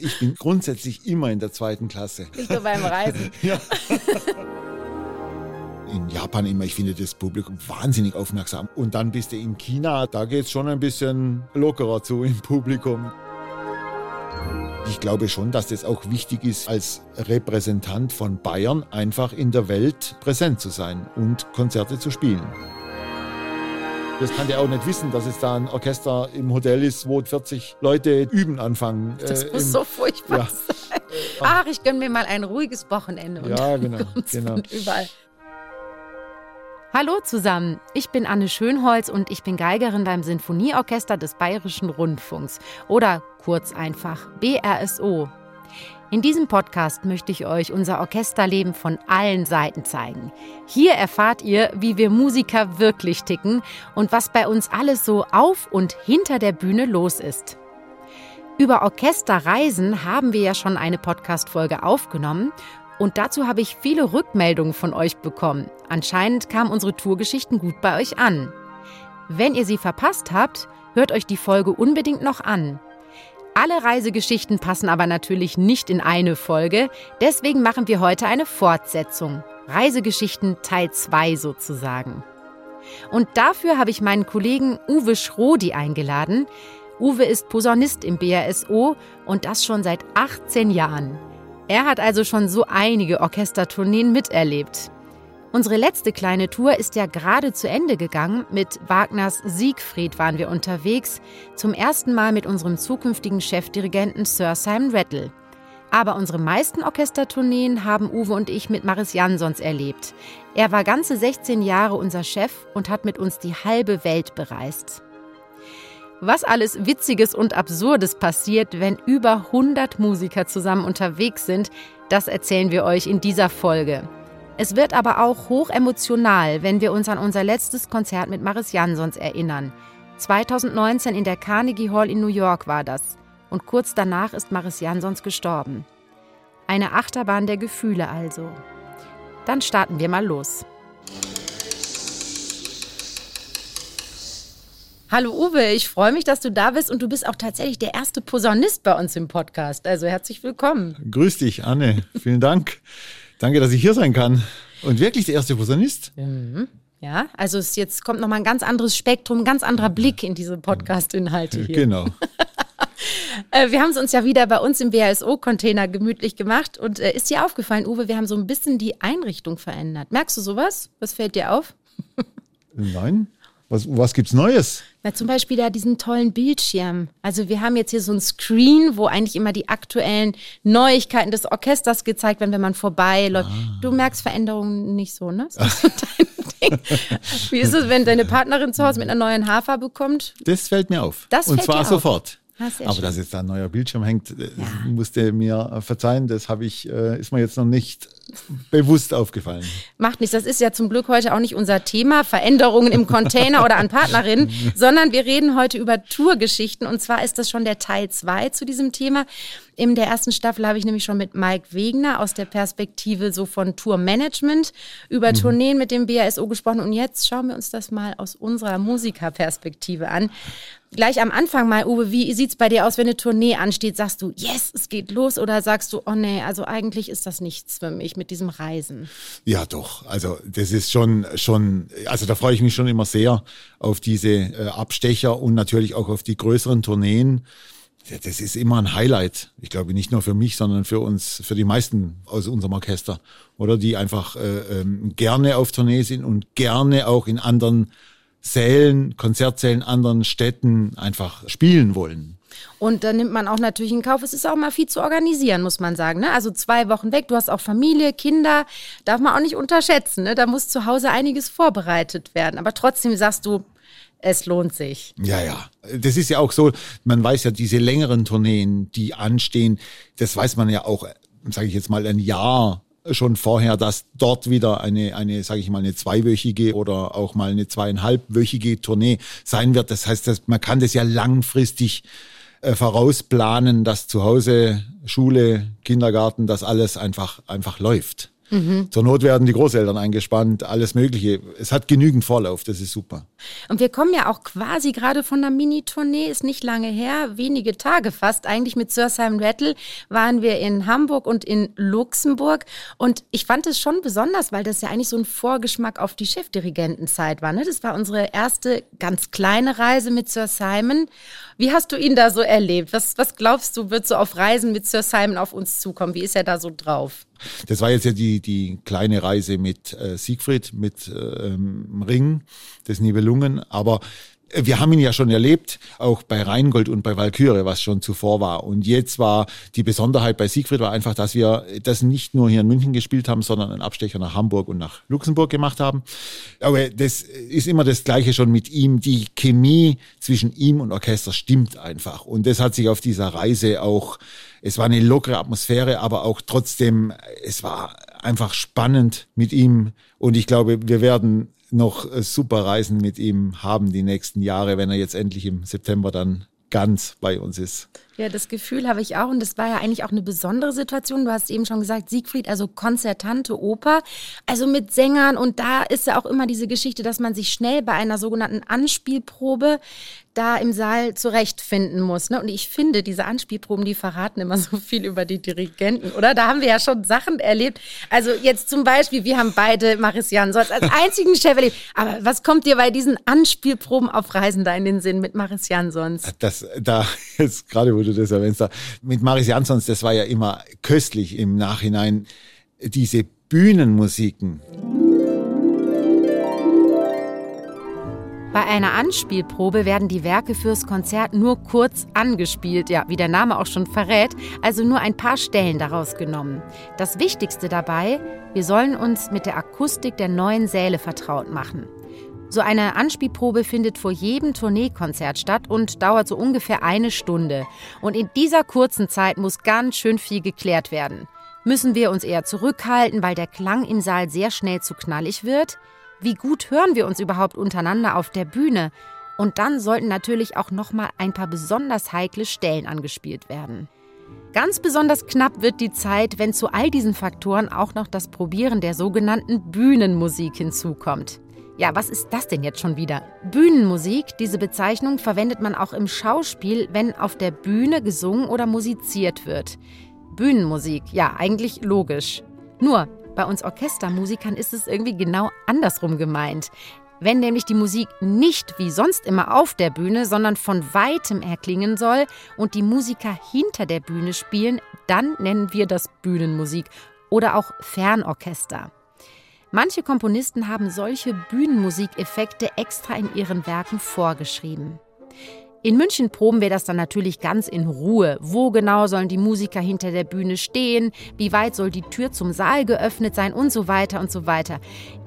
Ich bin grundsätzlich immer in der zweiten Klasse. Nicht nur beim Reisen. ja. in Japan immer, ich finde das Publikum wahnsinnig aufmerksam. Und dann bist du in China, da geht es schon ein bisschen lockerer zu im Publikum. Ich glaube schon, dass das auch wichtig ist, als Repräsentant von Bayern einfach in der Welt präsent zu sein und Konzerte zu spielen. Das kann der auch nicht wissen, dass es da ein Orchester im Hotel ist, wo 40 Leute üben anfangen. Das äh, muss im, so furchtbar ja. sein. Ach, ich gönne mir mal ein ruhiges Wochenende. Und ja, genau. genau. überall. Hallo zusammen, ich bin Anne Schönholz und ich bin Geigerin beim Sinfonieorchester des Bayerischen Rundfunks oder kurz einfach BRSO. In diesem Podcast möchte ich euch unser Orchesterleben von allen Seiten zeigen. Hier erfahrt ihr, wie wir Musiker wirklich ticken und was bei uns alles so auf und hinter der Bühne los ist. Über Orchesterreisen haben wir ja schon eine Podcast-Folge aufgenommen und dazu habe ich viele Rückmeldungen von euch bekommen. Anscheinend kamen unsere Tourgeschichten gut bei euch an. Wenn ihr sie verpasst habt, hört euch die Folge unbedingt noch an. Alle Reisegeschichten passen aber natürlich nicht in eine Folge, deswegen machen wir heute eine Fortsetzung. Reisegeschichten Teil 2 sozusagen. Und dafür habe ich meinen Kollegen Uwe Schrodi eingeladen. Uwe ist Posaunist im BRSO und das schon seit 18 Jahren. Er hat also schon so einige Orchestertourneen miterlebt. Unsere letzte kleine Tour ist ja gerade zu Ende gegangen. Mit Wagners Siegfried waren wir unterwegs, zum ersten Mal mit unserem zukünftigen Chefdirigenten Sir Simon Rattle. Aber unsere meisten Orchestertourneen haben Uwe und ich mit Maris Jansons erlebt. Er war ganze 16 Jahre unser Chef und hat mit uns die halbe Welt bereist. Was alles Witziges und Absurdes passiert, wenn über 100 Musiker zusammen unterwegs sind, das erzählen wir euch in dieser Folge. Es wird aber auch hoch emotional, wenn wir uns an unser letztes Konzert mit Maris Jansons erinnern. 2019 in der Carnegie Hall in New York war das. Und kurz danach ist Maris Jansons gestorben. Eine Achterbahn der Gefühle also. Dann starten wir mal los. Hallo Uwe, ich freue mich, dass du da bist und du bist auch tatsächlich der erste Posaunist bei uns im Podcast. Also herzlich willkommen. Grüß dich, Anne. Vielen Dank. Danke, dass ich hier sein kann. Und wirklich der erste Posaunist? Mhm. Ja, also es jetzt kommt nochmal ein ganz anderes Spektrum, ein ganz anderer Blick in diese Podcast-Inhalte hier. Genau. Äh, wir haben es uns ja wieder bei uns im BASO-Container gemütlich gemacht. Und äh, ist dir aufgefallen, Uwe, wir haben so ein bisschen die Einrichtung verändert. Merkst du sowas? Was fällt dir auf? Nein. Was, was gibt's Neues? Na, zum Beispiel da diesen tollen Bildschirm. Also wir haben jetzt hier so ein Screen, wo eigentlich immer die aktuellen Neuigkeiten des Orchesters gezeigt werden, wenn man vorbeiläuft. Ah. Du merkst Veränderungen nicht so, ne? Das ist Wie ist es, wenn deine Partnerin zu Hause mit einer neuen Hafer bekommt? Das fällt mir auf. Das Und zwar sofort. Ah, Aber schön. dass jetzt da ein neuer Bildschirm hängt, äh, ja. musste mir verzeihen, das habe ich, äh, ist mir jetzt noch nicht bewusst aufgefallen. Macht nichts, das ist ja zum Glück heute auch nicht unser Thema, Veränderungen im Container oder an Partnerinnen, sondern wir reden heute über Tourgeschichten und zwar ist das schon der Teil 2 zu diesem Thema. In der ersten Staffel habe ich nämlich schon mit Mike Wegner aus der Perspektive so von Tourmanagement über mhm. Tourneen mit dem BASO gesprochen und jetzt schauen wir uns das mal aus unserer Musikerperspektive an gleich am Anfang mal, Uwe, wie sieht es bei dir aus, wenn eine Tournee ansteht? Sagst du, yes, es geht los oder sagst du, oh nee, also eigentlich ist das nichts für mich mit diesem Reisen? Ja, doch. Also das ist schon, schon, also da freue ich mich schon immer sehr auf diese äh, Abstecher und natürlich auch auf die größeren Tourneen. Das ist immer ein Highlight. Ich glaube nicht nur für mich, sondern für uns, für die meisten aus unserem Orchester, oder die einfach äh, ähm, gerne auf Tournee sind und gerne auch in anderen Sälen, Konzertsälen, anderen Städten einfach spielen wollen. Und da nimmt man auch natürlich in Kauf. Es ist auch mal viel zu organisieren, muss man sagen. Ne? Also zwei Wochen weg, du hast auch Familie, Kinder, darf man auch nicht unterschätzen. Ne? Da muss zu Hause einiges vorbereitet werden. Aber trotzdem sagst du, es lohnt sich. Ja, ja. Das ist ja auch so, man weiß ja, diese längeren Tourneen, die anstehen, das weiß man ja auch, sage ich jetzt mal, ein Jahr schon vorher, dass dort wieder eine, eine sage ich mal, eine zweiwöchige oder auch mal eine zweieinhalbwöchige Tournee sein wird. Das heißt, dass man kann das ja langfristig äh, vorausplanen, dass zu Hause Schule, Kindergarten, das alles einfach, einfach läuft. Mhm. Zur Not werden die Großeltern eingespannt, alles Mögliche. Es hat genügend Vorlauf, das ist super. Und wir kommen ja auch quasi gerade von einer Mini-Tournee, ist nicht lange her, wenige Tage fast. Eigentlich mit Sir Simon Rattle waren wir in Hamburg und in Luxemburg. Und ich fand es schon besonders, weil das ja eigentlich so ein Vorgeschmack auf die Chefdirigentenzeit war. Ne? Das war unsere erste ganz kleine Reise mit Sir Simon. Wie hast du ihn da so erlebt? Was, was glaubst du, wird so auf Reisen mit Sir Simon auf uns zukommen? Wie ist er da so drauf? Das war jetzt ja die, die kleine Reise mit äh, Siegfried, mit ähm, Ring des Nibelungen. Aber wir haben ihn ja schon erlebt, auch bei Rheingold und bei Walküre, was schon zuvor war. Und jetzt war die Besonderheit bei Siegfried war einfach, dass wir das nicht nur hier in München gespielt haben, sondern einen Abstecher nach Hamburg und nach Luxemburg gemacht haben. Aber das ist immer das Gleiche schon mit ihm. Die Chemie zwischen ihm und Orchester stimmt einfach. Und das hat sich auf dieser Reise auch, es war eine lockere Atmosphäre, aber auch trotzdem, es war einfach spannend mit ihm. Und ich glaube, wir werden noch äh, super Reisen mit ihm haben die nächsten Jahre, wenn er jetzt endlich im September dann ganz bei uns ist. Ja, das Gefühl habe ich auch. Und das war ja eigentlich auch eine besondere Situation. Du hast eben schon gesagt, Siegfried, also konzertante Oper, also mit Sängern. Und da ist ja auch immer diese Geschichte, dass man sich schnell bei einer sogenannten Anspielprobe da im Saal zurechtfinden muss. Ne? Und ich finde, diese Anspielproben, die verraten immer so viel über die Dirigenten, oder? Da haben wir ja schon Sachen erlebt. Also jetzt zum Beispiel, wir haben beide Maris Jansons als einzigen Chef erlebt. Aber was kommt dir bei diesen Anspielproben auf Reisen da in den Sinn mit Maris Jansons? Das, da, jetzt gerade wo du das erwähnst, mit Maris Jansons, das war ja immer köstlich im Nachhinein, diese Bühnenmusiken. Bei einer Anspielprobe werden die Werke fürs Konzert nur kurz angespielt, ja, wie der Name auch schon verrät, also nur ein paar Stellen daraus genommen. Das Wichtigste dabei, wir sollen uns mit der Akustik der neuen Säle vertraut machen. So eine Anspielprobe findet vor jedem Tourneekonzert statt und dauert so ungefähr eine Stunde. Und in dieser kurzen Zeit muss ganz schön viel geklärt werden. Müssen wir uns eher zurückhalten, weil der Klang im Saal sehr schnell zu knallig wird? Wie gut hören wir uns überhaupt untereinander auf der Bühne? Und dann sollten natürlich auch noch mal ein paar besonders heikle Stellen angespielt werden. Ganz besonders knapp wird die Zeit, wenn zu all diesen Faktoren auch noch das Probieren der sogenannten Bühnenmusik hinzukommt. Ja, was ist das denn jetzt schon wieder? Bühnenmusik, diese Bezeichnung verwendet man auch im Schauspiel, wenn auf der Bühne gesungen oder musiziert wird. Bühnenmusik, ja, eigentlich logisch. Nur, bei uns Orchestermusikern ist es irgendwie genau andersrum gemeint. Wenn nämlich die Musik nicht wie sonst immer auf der Bühne, sondern von weitem erklingen soll und die Musiker hinter der Bühne spielen, dann nennen wir das Bühnenmusik oder auch Fernorchester. Manche Komponisten haben solche Bühnenmusikeffekte extra in ihren Werken vorgeschrieben. In München proben wir das dann natürlich ganz in Ruhe. Wo genau sollen die Musiker hinter der Bühne stehen? Wie weit soll die Tür zum Saal geöffnet sein? Und so weiter und so weiter.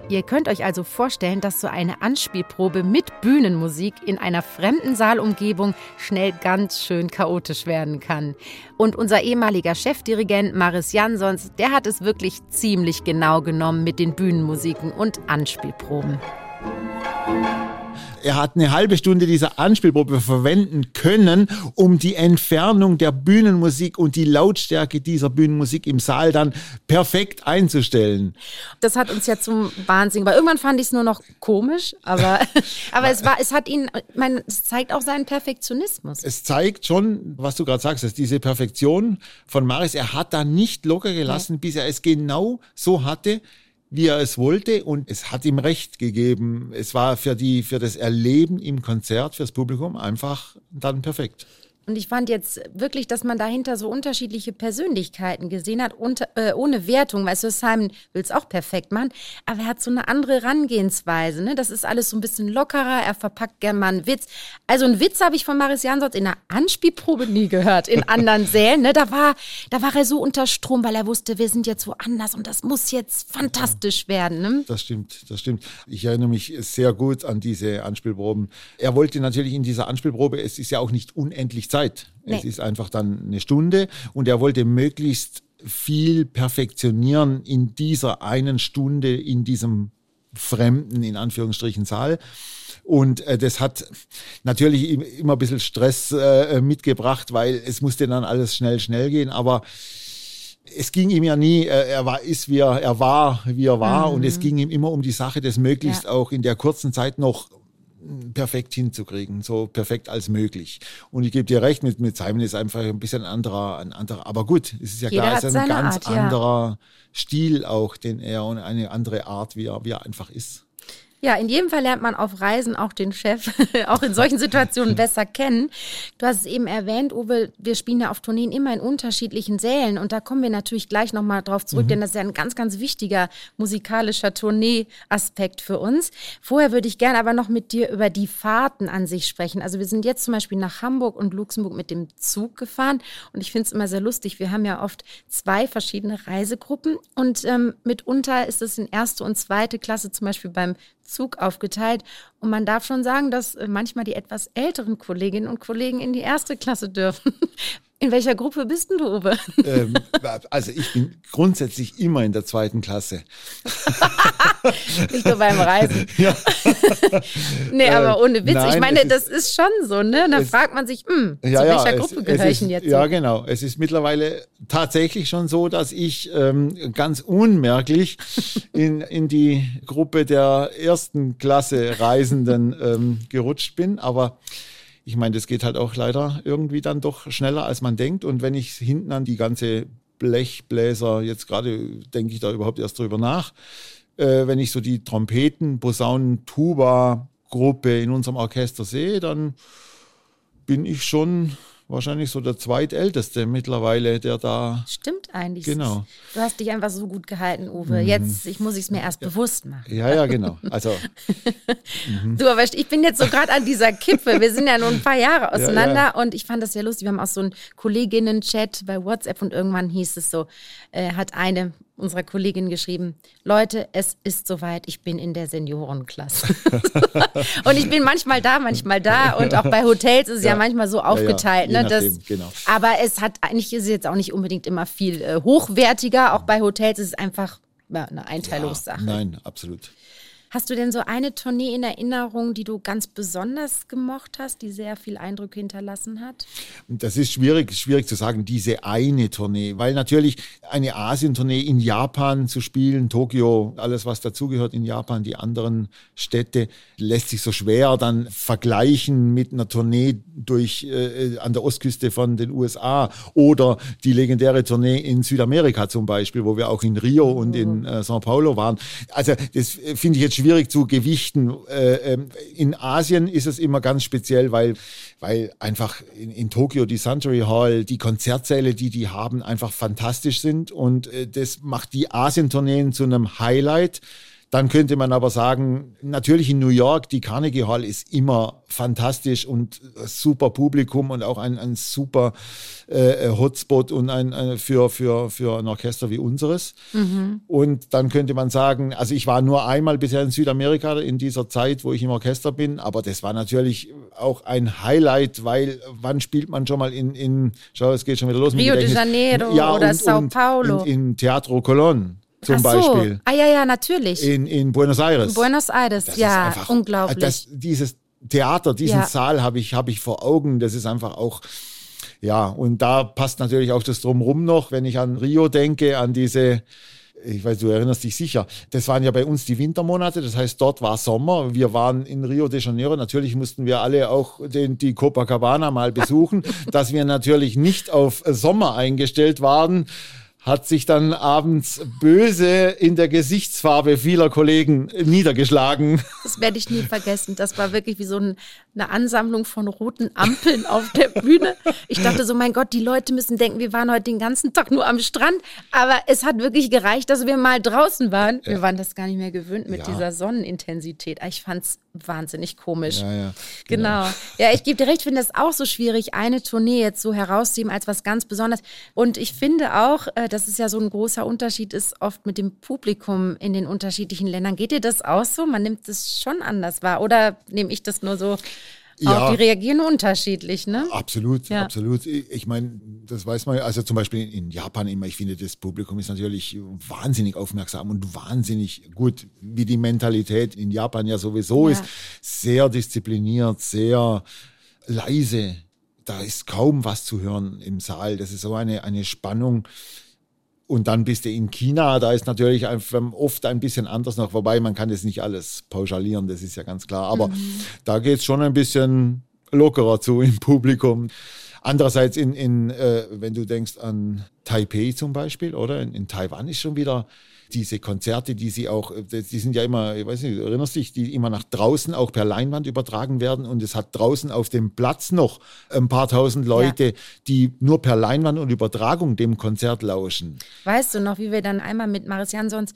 Ihr könnt euch also vorstellen, dass so eine Anspielprobe mit Bühnenmusik in einer fremden Saalumgebung schnell ganz schön chaotisch werden kann. Und unser ehemaliger Chefdirigent Maris Jansons, der hat es wirklich ziemlich genau genommen mit den Bühnenmusiken und Anspielproben er hat eine halbe Stunde dieser Anspielprobe verwenden können, um die Entfernung der Bühnenmusik und die Lautstärke dieser Bühnenmusik im Saal dann perfekt einzustellen. Das hat uns ja zum Wahnsinn, weil irgendwann fand ich es nur noch komisch, aber, aber es war, es hat ihn, mein, es zeigt auch seinen Perfektionismus. Es zeigt schon, was du gerade sagst, dass diese Perfektion von Maris, er hat da nicht locker gelassen, ja. bis er es genau so hatte, wie er es wollte und es hat ihm recht gegeben. Es war für die, für das Erleben im Konzert, fürs Publikum einfach dann perfekt. Und ich fand jetzt wirklich, dass man dahinter so unterschiedliche Persönlichkeiten gesehen hat, unter, äh, ohne Wertung. Weißt du, Simon will es auch perfekt machen, aber er hat so eine andere Herangehensweise. Ne? Das ist alles so ein bisschen lockerer, er verpackt gern mal einen Witz. Also einen Witz habe ich von Maris Jansons in einer Anspielprobe nie gehört, in anderen Sälen. Ne? Da, war, da war er so unter Strom, weil er wusste, wir sind jetzt woanders und das muss jetzt fantastisch werden. Ne? Das stimmt, das stimmt. Ich erinnere mich sehr gut an diese Anspielproben. Er wollte natürlich in dieser Anspielprobe, es ist ja auch nicht unendlich Zeit. Nee. Es ist einfach dann eine Stunde und er wollte möglichst viel perfektionieren in dieser einen Stunde, in diesem fremden, in Anführungsstrichen, Saal. Und äh, das hat natürlich immer ein bisschen Stress äh, mitgebracht, weil es musste dann alles schnell, schnell gehen. Aber es ging ihm ja nie, äh, er war, ist wie er, er war, wie er war. Mhm. Und es ging ihm immer um die Sache, das möglichst Ja. auch in der kurzen Zeit noch perfekt hinzukriegen, so perfekt als möglich. Und ich gebe dir recht, mit, mit Simon ist einfach ein bisschen anderer, ein anderer, aber gut, es ist ja Jeder klar, es ist ein ganz Art, ja. anderer Stil auch, den er und eine andere Art, wie er, wie er einfach ist. Ja, in jedem Fall lernt man auf Reisen auch den Chef, auch in solchen Situationen besser kennen. Du hast es eben erwähnt, Uwe, wir spielen ja auf Tourneen immer in unterschiedlichen Sälen und da kommen wir natürlich gleich nochmal drauf zurück, denn das ist ja ein ganz, ganz wichtiger musikalischer Tournee-Aspekt für uns. Vorher würde ich gerne aber noch mit dir über die Fahrten an sich sprechen. Also wir sind jetzt zum Beispiel nach Hamburg und Luxemburg mit dem Zug gefahren und ich finde es immer sehr lustig. Wir haben ja oft zwei verschiedene Reisegruppen und ähm, mitunter ist es in erste und zweite Klasse zum Beispiel beim Zug aufgeteilt. Und man darf schon sagen, dass äh, manchmal die etwas älteren Kolleginnen und Kollegen in die erste Klasse dürfen. In welcher Gruppe bist denn du, Uwe? ähm, also ich bin grundsätzlich immer in der zweiten Klasse. Nicht nur beim Reisen. Ja. Nee, aber ohne Witz. ich nein, meine, es das ist schon so, ne? Da fragt man sich, hm, Ja, zu ja, welcher es- Gruppe gehöre ich denn jetzt? Ja, so? genau. Es ist mittlerweile tatsächlich schon so, dass ich ähm, ganz unmerklich in, in die Gruppe der ersten Klasse Reisenden ähm, gerutscht bin. Aber ich meine, das geht halt auch leider irgendwie dann doch schneller, als man denkt. Und wenn ich hinten an die ganze Blechbläser, jetzt gerade denke ich da überhaupt erst drüber nach, äh, wenn ich so die Trompeten, Posaunen, Tuba Gruppe in unserem Orchester sehe, dann bin ich schon wahrscheinlich so der zweitälteste mittlerweile, der da. Stimmt eigentlich. Genau. Du hast dich einfach so gut gehalten, Uwe. Jetzt, ich muss es mir erst bewusst machen. Ja, ja, genau. Also, Du, aber ich bin jetzt so gerade an dieser Kippe. Wir sind ja nur ein paar Jahre auseinander ja. und ich fand das sehr lustig. Wir haben auch so einen Kolleginnen-Chat bei WhatsApp und irgendwann hieß es so, äh, hat eine unserer Kolleginnen geschrieben, Leute, es ist soweit, ich bin in der Seniorenklasse. und ich bin manchmal da, manchmal da und auch bei Hotels ist es ja, Ja. manchmal so ja, aufgeteilt. je ne, nachdem, dass, genau. Aber es hat eigentlich ist es jetzt auch nicht unbedingt immer viel äh, hochwertiger. Auch bei Hotels ist es einfach ja, eine Einteilungssache. nein, absolut. Hast du denn so eine Tournee in Erinnerung, die du ganz besonders gemocht hast, die sehr viel Eindruck hinterlassen hat? Das ist schwierig, schwierig zu sagen, diese eine Tournee, weil natürlich eine Asientournee in Japan zu spielen, Tokio, alles was dazugehört in Japan, die anderen Städte, lässt sich so schwer dann vergleichen mit einer Tournee durch äh, an der Ostküste von den USA oder die legendäre Tournee in Südamerika zum Beispiel, wo wir auch in Rio und in äh, São Paulo waren. Also das äh, finde ich jetzt schwierig zu gewichten. Äh, ähm, in Asien ist es immer ganz speziell, weil, weil einfach in, in Tokio die Century Hall, die Konzertsäle, die die haben, einfach fantastisch sind und äh, das macht die Asientourneen zu einem Highlight. Dann könnte man aber sagen, natürlich in New York, die Carnegie Hall ist immer fantastisch und äh, super Publikum und auch ein, ein super äh, Hotspot und ein, ein, für, für, für ein Orchester wie unseres. Und dann könnte man sagen, also ich war nur einmal bisher in Südamerika in dieser Zeit, wo ich im Orchester bin, aber das war natürlich auch ein Highlight, weil wann spielt man schon mal in, in schau, es geht schon wieder los. mit Rio de. Janeiro oder Sao Paulo. In, in Teatro Colón zum Ach so. Beispiel. Ah ja, ja, natürlich. In, in Buenos Aires. Buenos Aires, Das ja, einfach, unglaublich. Das, dieses Theater, diesen Ja. Saal habe ich, hab ich vor Augen. Das ist einfach auch, ja, und da passt natürlich auch das Drumrum noch, wenn ich an Rio denke, an diese, ich weiß, du erinnerst dich sicher, das waren ja bei uns die Wintermonate, das heißt, dort war Sommer. Wir waren in Rio de Janeiro. Natürlich mussten wir alle auch den, die Copacabana mal besuchen. Dass wir natürlich nicht auf Sommer eingestellt waren, hat sich dann abends böse in der Gesichtsfarbe vieler Kollegen niedergeschlagen. Das werde ich nie vergessen. Das war wirklich wie so ein, eine Ansammlung von roten Ampeln auf der Bühne. Ich dachte so, mein Gott, die Leute müssen denken, wir waren heute den ganzen Tag nur am Strand. Aber es hat wirklich gereicht, dass wir mal draußen waren. Wir waren das gar nicht mehr gewöhnt mit Ja. dieser Sonnenintensität. Ich fand es wahnsinnig komisch. Ja, ja, Genau. Ja, ich gebe dir recht, finde es auch so schwierig, eine Tournee jetzt so herauszuheben als was ganz Besonderes. Und ich finde auch, äh, dass es ja so ein großer Unterschied ist, oft mit dem Publikum in den unterschiedlichen Ländern. Geht dir das auch so? Man nimmt es schon anders wahr. Oder nehme ich das nur so? Ja. Auch die reagieren unterschiedlich, ne? Absolut, Ja. absolut. Ich meine, das weiß man, also zum Beispiel in Japan immer, ich finde, das Publikum ist natürlich wahnsinnig aufmerksam und wahnsinnig gut, wie die Mentalität in Japan ja sowieso Ja. ist. Sehr diszipliniert, sehr leise. Da ist kaum was zu hören im Saal. Das ist so eine, eine Spannung. Und dann bist du in China, da ist natürlich oft ein bisschen anders noch, wobei man kann das nicht alles pauschalieren, das ist ja ganz klar. Aber mhm. da geht es schon ein bisschen lockerer zu im Publikum. Andererseits, in, in, äh, wenn du denkst an Taipei zum Beispiel, oder in, in Taiwan ist schon wieder diese Konzerte, die sie auch, die sind ja immer, ich weiß nicht, du erinnerst dich, die immer nach draußen auch per Leinwand übertragen werden und es hat draußen auf dem Platz noch ein paar tausend Leute, ja. die nur per Leinwand und Übertragung dem Konzert lauschen. Weißt du noch, wie wir dann einmal mit Maris Jansons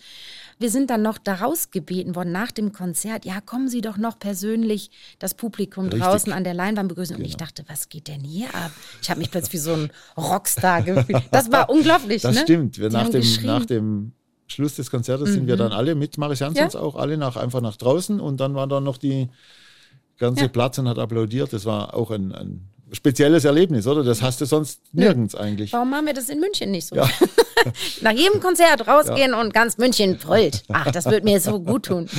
wir sind dann noch daraus gebeten worden nach dem Konzert, ja, kommen Sie doch noch persönlich das Publikum Richtig. draußen an der Leinwand begrüßen. Genau. Und ich genau. dachte, was geht denn hier ab? Ich habe mich plötzlich wie so ein Rockstar gefühlt. Das war unglaublich. Das ne? stimmt. Wir nach dem, nach dem Schluss des Konzertes mhm. sind wir mhm. dann alle mit Maris Jansons ja? auch alle nach, einfach nach draußen und dann war da noch die ganze ja. Platz und hat applaudiert. Das war auch ein, ein spezielles Erlebnis, oder? Das hast du sonst nirgends ja. eigentlich. Warum machen wir das in München nicht so? Ja. Nach jedem Konzert rausgehen ja. und ganz München brüllt. Ach, das würde mir so gut tun.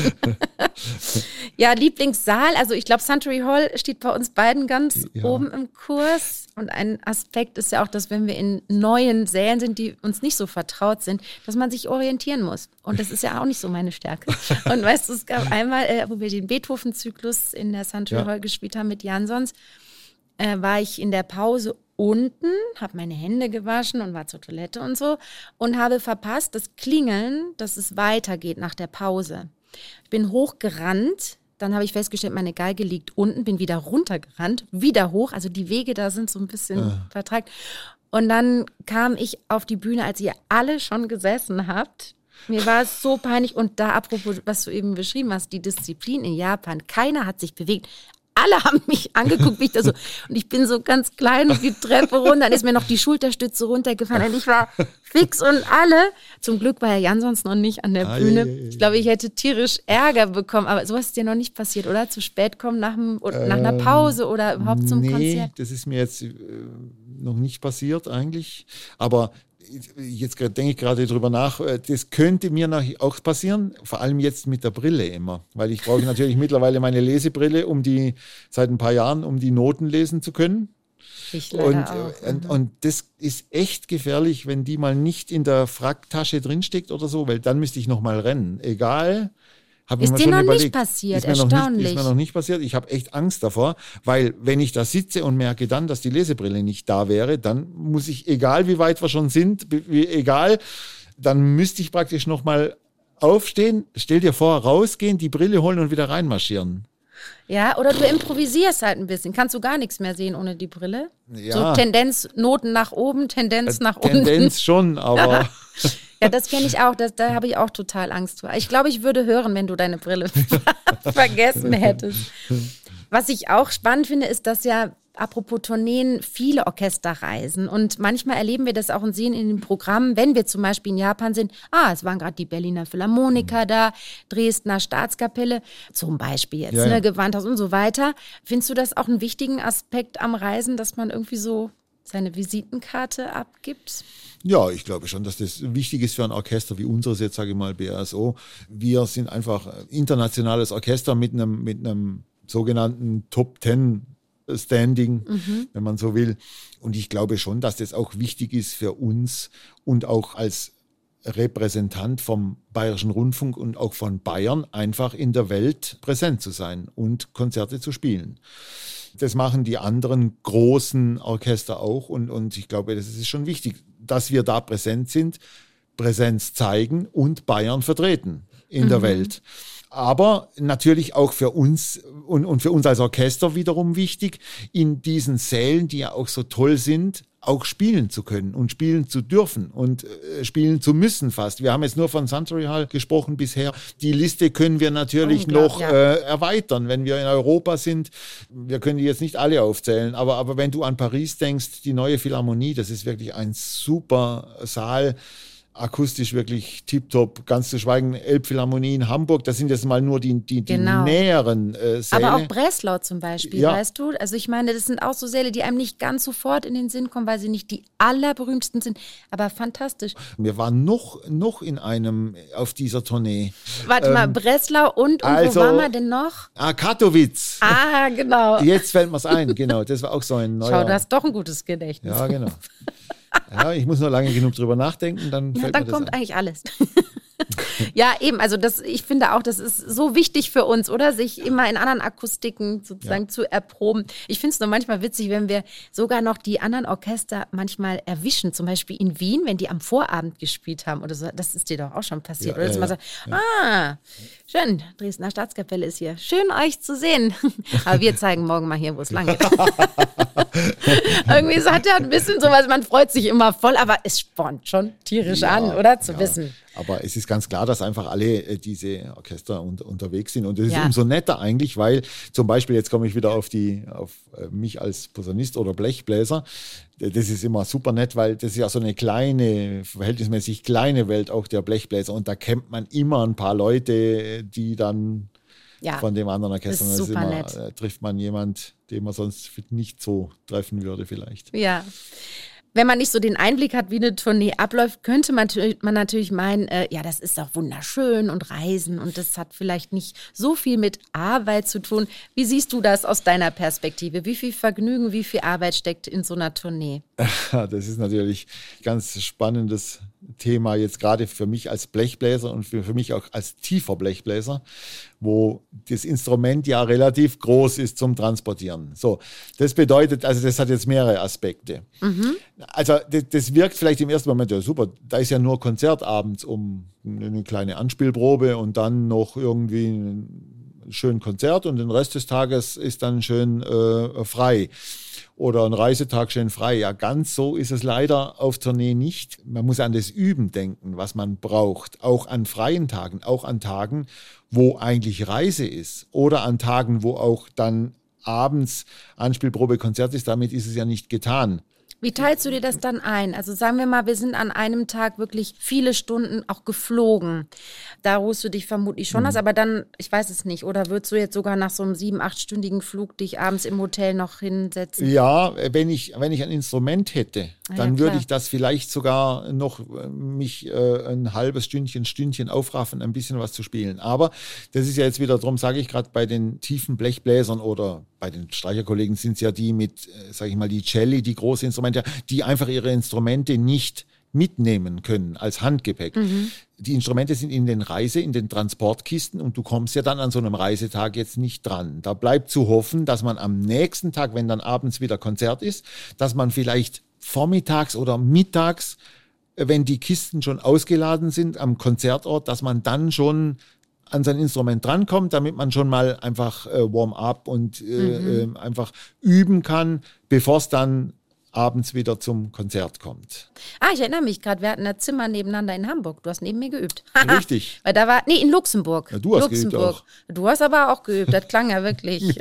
ja, Lieblingssaal, also ich glaube, Suntory Hall steht bei uns beiden ganz oben im Kurs. Und ein Aspekt ist ja auch, dass wenn wir in neuen Sälen sind, die uns nicht so vertraut sind, dass man sich orientieren muss. Und das ist ja auch nicht so meine Stärke. Und weißt du, es gab einmal, äh, wo wir den Beethoven-Zyklus in der Suntory Hall gespielt haben mit Jansons, äh, war ich in der Pause unten, habe meine Hände gewaschen und war zur Toilette und so und habe verpasst, das Klingeln, dass es weitergeht nach der Pause. Ich bin hochgerannt, dann habe ich festgestellt, meine Geige liegt unten, bin wieder runtergerannt, wieder hoch, also die Wege da sind so ein bisschen ah. vertragt. Und dann kam ich auf die Bühne, als ihr alle schon gesessen habt. Mir war es so peinlich. Und da, apropos, was du eben beschrieben hast, die Disziplin in Japan, keiner hat sich bewegt alle haben mich angeguckt, wie ich da so, und ich bin so ganz klein und die Treppe runter, dann ist mir noch die Schulterstütze runtergefallen und ich war fix und alle. Zum Glück war Herr Jan sonst noch nicht an der Bühne. Ich glaube, ich hätte tierisch Ärger bekommen, aber sowas ist dir noch nicht passiert, oder? Zu spät kommen nach, dem, nach einer Pause oder überhaupt zum nee, Konzert? das ist mir jetzt äh, noch nicht passiert eigentlich, aber jetzt denke ich gerade drüber nach, äh, das könnte mir auch passieren, vor allem jetzt mit der Brille immer, weil ich brauche natürlich mittlerweile meine Lesebrille, um die seit ein paar Jahren, um die Noten lesen zu können. Ich und, auch. Und, und, das ist echt gefährlich, wenn die mal nicht in der Fracktasche drinsteckt oder so, weil dann müsste ich noch mal rennen. Egal, hab ist dir noch überlegt. nicht passiert, ist erstaunlich. Nicht, ist mir noch nicht passiert. Ich habe echt Angst davor, weil wenn ich da sitze und merke dann, dass die Lesebrille nicht da wäre, dann muss ich, egal wie weit wir schon sind, wie, egal, dann müsste ich praktisch nochmal aufstehen, stell dir vor, rausgehen, die Brille holen und wieder reinmarschieren. Ja, oder du improvisierst halt ein bisschen. Kannst du gar nichts mehr sehen ohne die Brille? Ja. So Tendenz, Noten nach oben, Tendenz äh, nach unten. Tendenz schon, aber. Ja, das kenne ich auch. Das, da habe ich auch total Angst vor. Ich glaube, ich würde hören, wenn du deine Brille vergessen hättest. Was ich auch spannend finde, ist, dass ja apropos Tourneen, viele Orchester reisen. Und manchmal erleben wir das auch und sehen in den Programmen, wenn wir zum Beispiel in Japan sind, ah, es waren gerade die Berliner Philharmoniker da, Dresdner Staatskapelle, zum Beispiel jetzt, ja, ne, Gewandhaus und so weiter. Findest du das auch einen wichtigen Aspekt am Reisen, dass man irgendwie so seine Visitenkarte abgibt? Ja, ich glaube schon, dass das wichtig ist für ein Orchester wie unseres, jetzt sage ich mal BRSO. Wir sind einfach internationales Orchester mit einem, mit einem sogenannten Top Ten Standing, mhm. wenn man so will. Und ich glaube schon, dass das auch wichtig ist für uns und auch als Repräsentant vom Bayerischen Rundfunk und auch von Bayern einfach in der Welt präsent zu sein und Konzerte zu spielen. Das machen die anderen großen Orchester auch und, und ich glaube, das ist schon wichtig, dass wir da präsent sind, Präsenz zeigen und Bayern vertreten in mhm. der Welt. Aber natürlich auch für uns und, und für uns als Orchester wiederum wichtig, in diesen Sälen, die ja auch so toll sind, auch spielen zu können und spielen zu dürfen und äh, spielen zu müssen fast. Wir haben jetzt nur von Suntory Hall gesprochen bisher. Die Liste können wir natürlich noch ja. äh, erweitern, wenn wir in Europa sind. Wir können die jetzt nicht alle aufzählen, aber, aber wenn du an Paris denkst, die neue Philharmonie, das ist wirklich ein super Saal akustisch wirklich tiptop, ganz zu schweigen, Elbphilharmonie in Hamburg, das sind jetzt mal nur die, die, die genau. näheren äh, Säle. Aber auch Breslau zum Beispiel, ja. weißt du? Also ich meine, das sind auch so Säle, die einem nicht ganz sofort in den Sinn kommen, weil sie nicht die allerberühmtesten sind, aber fantastisch. Wir waren noch, noch in einem auf dieser Tournee. Warte ähm, mal, Breslau und, und also, wo waren wir denn noch? Ah, Katowice. Ah, genau. Jetzt fällt mir es ein, genau, das war auch so ein neuer. Schau, du hast doch ein gutes Gedächtnis. Ja, genau. Ja, ich muss nur lange genug drüber nachdenken, dann Ja, dann kommt ein. eigentlich alles. ja, eben, also das, ich finde auch, das ist so wichtig für uns, oder? Sich immer in anderen Akustiken sozusagen zu erproben. Ich finde es nur manchmal witzig, wenn wir sogar noch die anderen Orchester manchmal erwischen, zum Beispiel in Wien, wenn die am Vorabend gespielt haben oder so. Das ist dir doch auch schon passiert, Ja, oder? Dass ja, man ja. sagt, ah, schön, Dresdner Staatskapelle ist hier. Schön, euch zu sehen. Aber wir zeigen morgen mal hier, wo es lang geht. Irgendwie so hat er ein bisschen sowas, man freut sich immer voll, aber es spornt schon tierisch Ja, an, oder? Zu ja. wissen. Aber es ist ganz klar, dass einfach alle äh, diese Orchester un unterwegs sind. Und das Ja. ist umso netter eigentlich, weil zum Beispiel, jetzt komme ich wieder auf, die, auf äh, mich als Posaunist oder Blechbläser. Das ist immer super nett, weil das ist ja so eine kleine, verhältnismäßig kleine Welt auch der Blechbläser. Und da kennt man immer ein paar Leute, die dann Ja. von dem anderen Orchester. ist super immer, nett. äh, trifft man jemand, den man sonst nicht so treffen würde vielleicht. Ja. Wenn man nicht so den Einblick hat, wie eine Tournee abläuft, könnte man, man natürlich meinen, äh, ja, das ist doch wunderschön und Reisen und das hat vielleicht nicht so viel mit Arbeit zu tun. Wie siehst du das aus deiner Perspektive? Wie viel Vergnügen, wie viel Arbeit steckt in so einer Tournee? Das ist natürlich ganz spannendes Thema jetzt gerade für mich als Blechbläser und für, für mich auch als tiefer Blechbläser, wo das Instrument ja relativ groß ist zum Transportieren. So, das bedeutet, also das hat jetzt mehrere Aspekte. Also das, das wirkt vielleicht im ersten Moment ja super. Da ist ja nur Konzert abends um eine kleine Anspielprobe und dann noch irgendwie ein schön Konzert und den Rest des Tages ist dann schön äh, frei oder ein Reisetag schön frei. Ja, ganz so ist es leider auf Tournee nicht. Man muss an das Üben denken, was man braucht, auch an freien Tagen, auch an Tagen, wo eigentlich Reise ist oder an Tagen, wo auch dann abends Anspielprobe Konzert ist. Damit ist es ja nicht getan. Wie teilst du dir das dann ein? Also sagen wir mal, wir sind an einem Tag wirklich viele Stunden auch geflogen. Da ruhst du dich vermutlich schon aus, aber dann, ich weiß es nicht, oder würdest du jetzt sogar nach so einem sieben-, achtstündigen Flug dich abends im Hotel noch hinsetzen? Ja, wenn ich, wenn ich ein Instrument hätte, Ah ja, dann würde klar. ich das vielleicht sogar noch äh, mich äh, ein halbes Stündchen, Stündchen aufraffen, ein bisschen was zu spielen. Aber das ist ja jetzt wieder, darum sage ich gerade bei den tiefen Blechbläsern oder bei den Streicherkollegen sind es ja die mit, äh, sage ich mal, die Celli, die große Instrumente, die einfach ihre Instrumente nicht mitnehmen können als Handgepäck. Die Instrumente sind in den Reise, in den Transportkisten und du kommst ja dann an so einem Reisetag jetzt nicht dran. Da bleibt zu hoffen, dass man am nächsten Tag, wenn dann abends wieder Konzert ist, dass man vielleicht vormittags oder mittags, äh, wenn die Kisten schon ausgeladen sind am Konzertort, dass man dann schon an sein Instrument drankommt, damit man schon mal einfach äh, Warm-up und äh, ähm, einfach üben kann, bevor es dann abends wieder zum Konzert kommt. Ah, ich erinnere mich gerade, wir hatten ein Zimmer nebeneinander in Hamburg. Du hast neben mir geübt. Richtig. Weil da war, nee, in Luxemburg. Ja, du hast geübt Luxemburg. auch. Du hast aber auch geübt, das klang ja wirklich.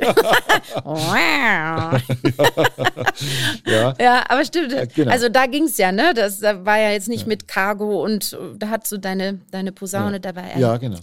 Ja, Ja, aber stimmt. genau. Also da ging es ja, ne? Das da war ja jetzt nicht mit Cargo und da hast du deine, deine Posaune dabei. Ja, genau.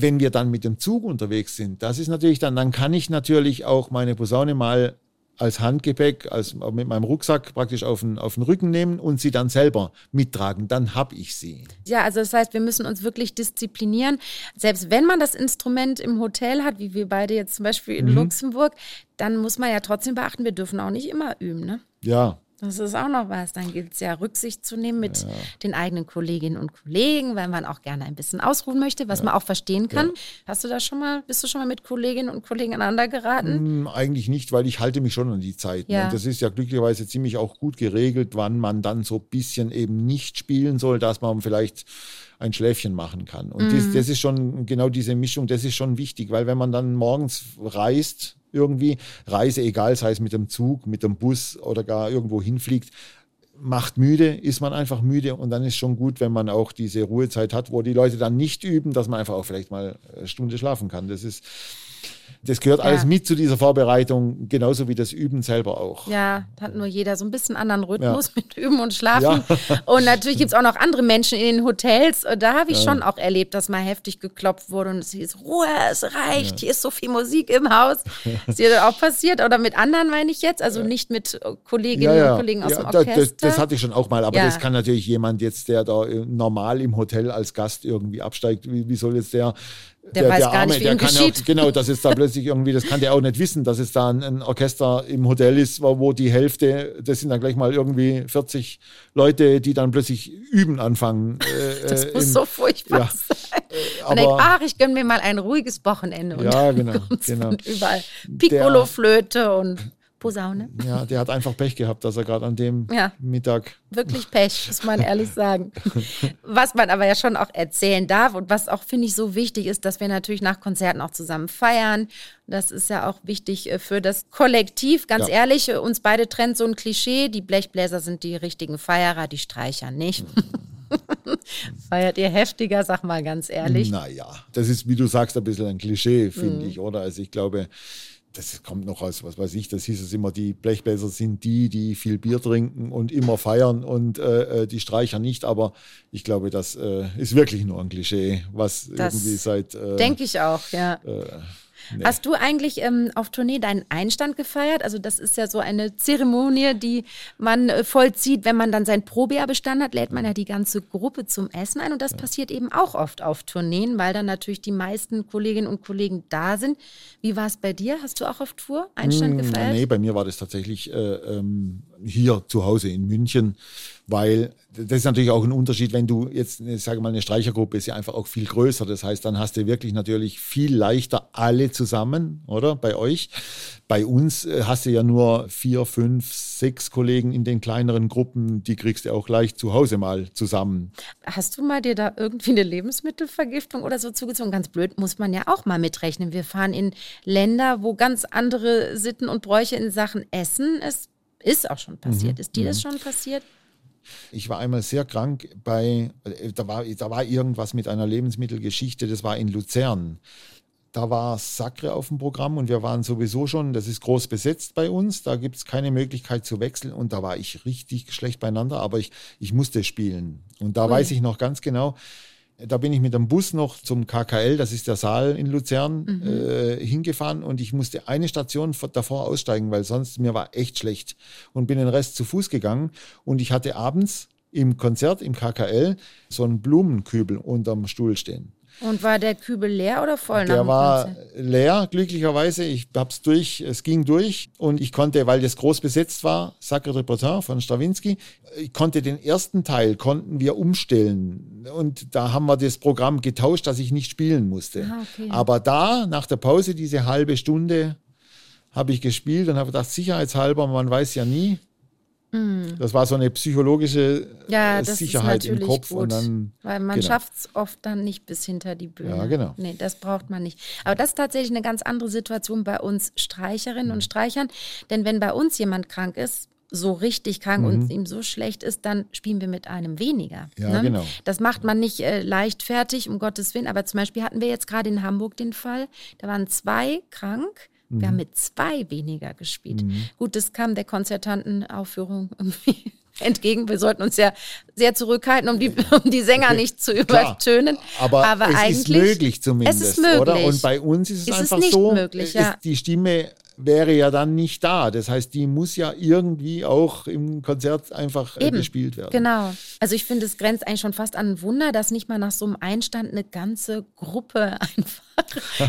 Wenn wir dann mit dem Zug unterwegs sind, das ist natürlich dann, dann kann ich natürlich auch meine Posaune mal als Handgepäck, als mit meinem Rucksack praktisch auf den, auf den Rücken nehmen und sie dann selber mittragen. Dann habe ich sie. Ja, also das heißt, wir müssen uns wirklich disziplinieren. Selbst wenn man das Instrument im Hotel hat, wie wir beide jetzt zum Beispiel Mhm. in Luxemburg, dann muss man ja trotzdem beachten, wir dürfen auch nicht immer üben, ne? Ja, Das ist auch noch was. Dann gilt es ja, Rücksicht zu nehmen mit den eigenen Kolleginnen und Kollegen, weil man auch gerne ein bisschen ausruhen möchte, was man auch verstehen kann. Hast du da schon mal, bist du schon mal mit Kolleginnen und Kollegen aneinander geraten? Hm, Eigentlich nicht, weil ich halte mich schon an die Zeiten. Ja. Und das ist ja glücklicherweise ziemlich auch gut geregelt, wann man dann so ein bisschen eben nicht spielen soll, dass man vielleicht ein Schläfchen machen kann. Und Mhm. das, das ist schon genau diese Mischung, das ist schon wichtig, weil wenn man dann morgens reist, irgendwie, Reise, egal, sei es mit dem Zug, mit dem Bus oder gar irgendwo hinfliegt, macht müde, ist man einfach müde und dann ist schon gut, wenn man auch diese Ruhezeit hat, wo die Leute dann nicht üben, dass man einfach auch vielleicht mal eine Stunde schlafen kann. Das ist, das gehört alles mit zu dieser Vorbereitung, genauso wie das Üben selber auch. Ja, hat nur jeder so ein bisschen anderen Rhythmus mit Üben und Schlafen. Ja. Und natürlich gibt es auch noch andere Menschen in den Hotels. Und Da habe ich schon auch erlebt, dass mal heftig geklopft wurde und es hieß, Ruhe, es reicht, hier ist so viel Musik im Haus. Ist dir das auch passiert? Oder mit anderen meine ich jetzt? Also nicht mit äh, Kolleginnen und Kollegen aus ja, dem Orchester? Das, das hatte ich schon auch mal, aber Ja. das kann natürlich jemand jetzt, der da äh, normal im Hotel als Gast irgendwie absteigt, wie, wie soll jetzt der der, der weiß der gar Arme, nicht, wie der ihm kann geschieht. Auch, genau, das ist da plötzlich irgendwie, das kann der auch nicht wissen, dass es da ein, ein, Orchester im Hotel ist, wo, wo die Hälfte, das sind dann gleich mal irgendwie 40 Leute, die dann plötzlich üben anfangen. Äh, das muss im, so furchtbar ja. sein. Und denkt, ach, ich gönne mir mal ein ruhiges Wochenende. Und ja, genau. genau. überall Piccolo-Flöte und Posaune. Ja, der hat einfach Pech gehabt, dass er gerade an dem ja, Mittag. Wirklich Pech, muss man ehrlich sagen. Was man aber ja schon auch erzählen darf und was auch, finde ich, so wichtig ist, dass wir natürlich nach Konzerten auch zusammen feiern. Das ist ja auch wichtig äh, für das Kollektiv. Ganz ja. ehrlich, uns beide trennt so ein Klischee. Die Blechbläser sind die richtigen Feierer, die Streicher nicht. Feiert ihr heftiger, sag mal ganz ehrlich? Naja, das ist, wie du sagst, ein bisschen ein Klischee, finde mhm. ich, oder? Also ich glaube, das kommt noch aus, was weiß ich, das hieß es immer, die Blechbläser sind die, die viel Bier trinken und immer feiern und äh, äh die Streicher nicht. Aber ich glaube, das äh, ist wirklich nur ein Klischee, was das irgendwie seit. Äh, denke ich auch, ja. Nee. Hast du eigentlich ähm, auf Tournee deinen Einstand gefeiert? Also das ist ja so eine Zeremonie, die man äh, vollzieht, wenn man dann sein Probejahr bestanden hat, lädt man ja die ganze Gruppe zum Essen ein und das ja. passiert eben auch oft auf Tourneen, weil dann natürlich die meisten Kolleginnen und Kollegen da sind. Wie war es bei dir? Hast du auch auf Tour Einstand hm, gefeiert? Nee, bei mir war das tatsächlich äh, ähm, hier zu Hause in München weil das ist natürlich auch ein Unterschied, wenn du jetzt, ich sage mal, eine Streichergruppe ist ja einfach auch viel größer. Das heißt, dann hast du wirklich natürlich viel leichter alle zusammen, oder? Bei euch. Bei uns äh, hast du ja nur vier, fünf, sechs Kollegen in den kleineren Gruppen, die kriegst du auch leicht zu Hause mal zusammen. Hast du mal dir da irgendwie eine Lebensmittelvergiftung oder so zugezogen? Ganz blöd, muss man ja auch mal mitrechnen. Wir fahren in Länder, wo ganz andere Sitten und Bräuche in Sachen Essen es ist auch schon passiert. Mhm. Ist dir das mhm. schon passiert? Ich war einmal sehr krank bei, äh, da war, da war irgendwas mit einer Lebensmittelgeschichte, das war in Luzern. Da war Sacre auf dem Programm und wir waren sowieso schon, das ist groß besetzt bei uns, da gibt es keine Möglichkeit zu wechseln und da war ich richtig schlecht beieinander, aber ich, ich musste spielen. Und da Ui. weiß ich noch ganz genau, da bin ich mit dem Bus noch zum KKL, das ist der Saal in Luzern, mhm. äh, hingefahren und ich musste eine Station davor aussteigen, weil sonst mir war echt schlecht und bin den Rest zu Fuß gegangen und ich hatte abends im Konzert im KKL so einen Blumenkübel unterm Stuhl stehen. Und war der Kübel leer oder voll? Der war leer, glücklicherweise. Ich hab's durch, es ging durch und ich konnte, weil das groß besetzt war, Sacre de Breton von Stravinsky, ich konnte den ersten Teil, konnten wir umstellen. Und da haben wir das Programm getauscht, dass ich nicht spielen musste. Ah, okay. Aber da, nach der Pause, diese halbe Stunde, habe ich gespielt und habe gedacht, sicherheitshalber, man weiß ja nie, Mhm. Das war so eine psychologische ja, Sicherheit im Kopf. Gut, und dann, weil man genau. schafft es oft dann nicht bis hinter die Bühne. Ja, genau. Nee, das braucht man nicht. Aber das ist tatsächlich eine ganz andere Situation bei uns Streicherinnen mhm. und Streichern. Denn wenn bei uns jemand krank ist, so richtig krank mhm. und ihm so schlecht ist, dann spielen wir mit einem weniger. Ja, ne? genau. Das macht man nicht äh, leichtfertig, um Gottes Willen. Aber zum Beispiel hatten wir jetzt gerade in Hamburg den Fall, da waren zwei krank wir haben mhm. mit zwei weniger gespielt. Mhm. Gut, das kam der Konzertantenaufführung irgendwie entgegen. Wir sollten uns ja sehr zurückhalten, um die, um die Sänger nicht zu übertönen. Klar, aber, aber, es ist möglich zumindest, es ist möglich. oder? Und bei uns ist es, ist einfach es so, möglich, ja. die Stimme wäre ja dann nicht da. Das heißt, die muss ja irgendwie auch im Konzert einfach äh, gespielt werden. Genau. Also ich finde, es grenzt eigentlich schon fast an ein Wunder, dass nicht mal nach so einem Einstand eine ganze Gruppe einfach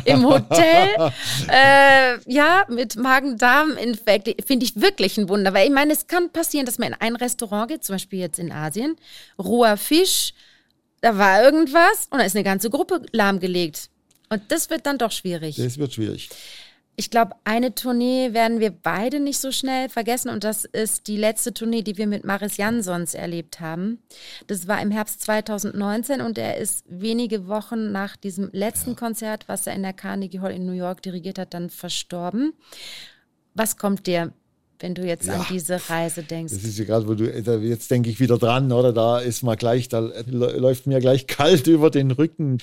im Hotel, äh, ja, mit Magen-Darm-Infekt, finde ich wirklich ein Wunder. Weil ich meine, es kann passieren, dass man in ein Restaurant geht, zum Beispiel jetzt in Asien, roher Fisch, da war irgendwas und da ist eine ganze Gruppe lahmgelegt. Und das wird dann doch schwierig. Das wird schwierig. Ich glaube, eine Tournee werden wir beide nicht so schnell vergessen und das ist die letzte Tournee, die wir mit Maris Jansons erlebt haben. Das war im Herbst 2019 und er ist wenige Wochen nach diesem letzten Konzert, was er in der Carnegie Hall in New York dirigiert hat, dann verstorben. Was kommt dir wenn du jetzt ja, an diese Reise denkst. Das ist ja gerade, wo du, jetzt denke ich wieder dran, oder? Da ist mal gleich, da läuft mir gleich kalt über den Rücken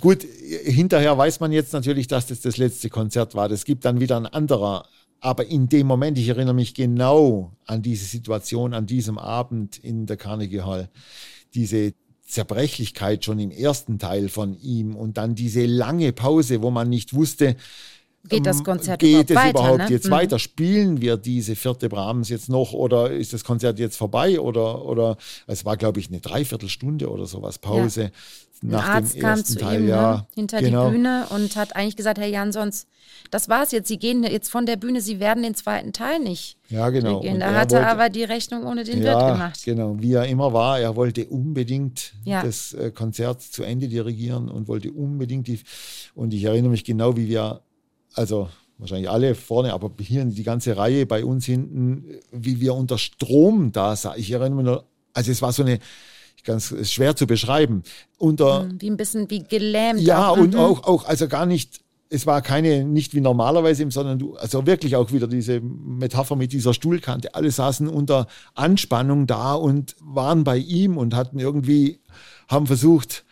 gut, hinterher weiß man jetzt natürlich, dass das das letzte Konzert war. Das gibt dann wieder ein anderer. Aber in dem Moment, ich erinnere mich genau an diese Situation, an diesem Abend in der Carnegie Hall, diese Zerbrechlichkeit schon im ersten Teil von ihm und dann diese lange Pause, wo man nicht wusste, geht das Konzert geht überhaupt es weiter, überhaupt ne? jetzt Mhm. weiter? Spielen wir diese vierte Brahms jetzt noch oder ist das Konzert jetzt vorbei oder oder es war glaube ich eine Dreiviertelstunde oder sowas Pause Ein nach Arzt dem kam ersten zu Teil, ihm ja, ne, hinter genau. die Bühne und hat eigentlich gesagt, Herr Jansons, das war's jetzt. Sie gehen jetzt von der Bühne, Sie werden den zweiten Teil nicht Ja, genau. Und Da hat er wollte- aber die Rechnung ohne den ja, Wirt gemacht. genau, wie er immer war. Er wollte unbedingt Ja. das äh, Konzert zu Ende dirigieren und wollte unbedingt die. Und ich erinnere mich genau, wie wir, also wahrscheinlich alle vorne, aber hier die ganze Reihe bei uns hinten, wie wir unter Strom da saßen. Ich erinnere mich noch, also es war so eine, ganz schwer zu beschreiben, unter Wie ein bisschen wie gelähmt. ja, auch. und Mhm. auch, auch, also gar nicht, es war keine, nicht wie normalerweise, sondern du, also wirklich auch wieder diese Metapher mit dieser Stuhlkante. Alle saßen unter Anspannung da und waren bei ihm und hatten irgendwie, haben versucht,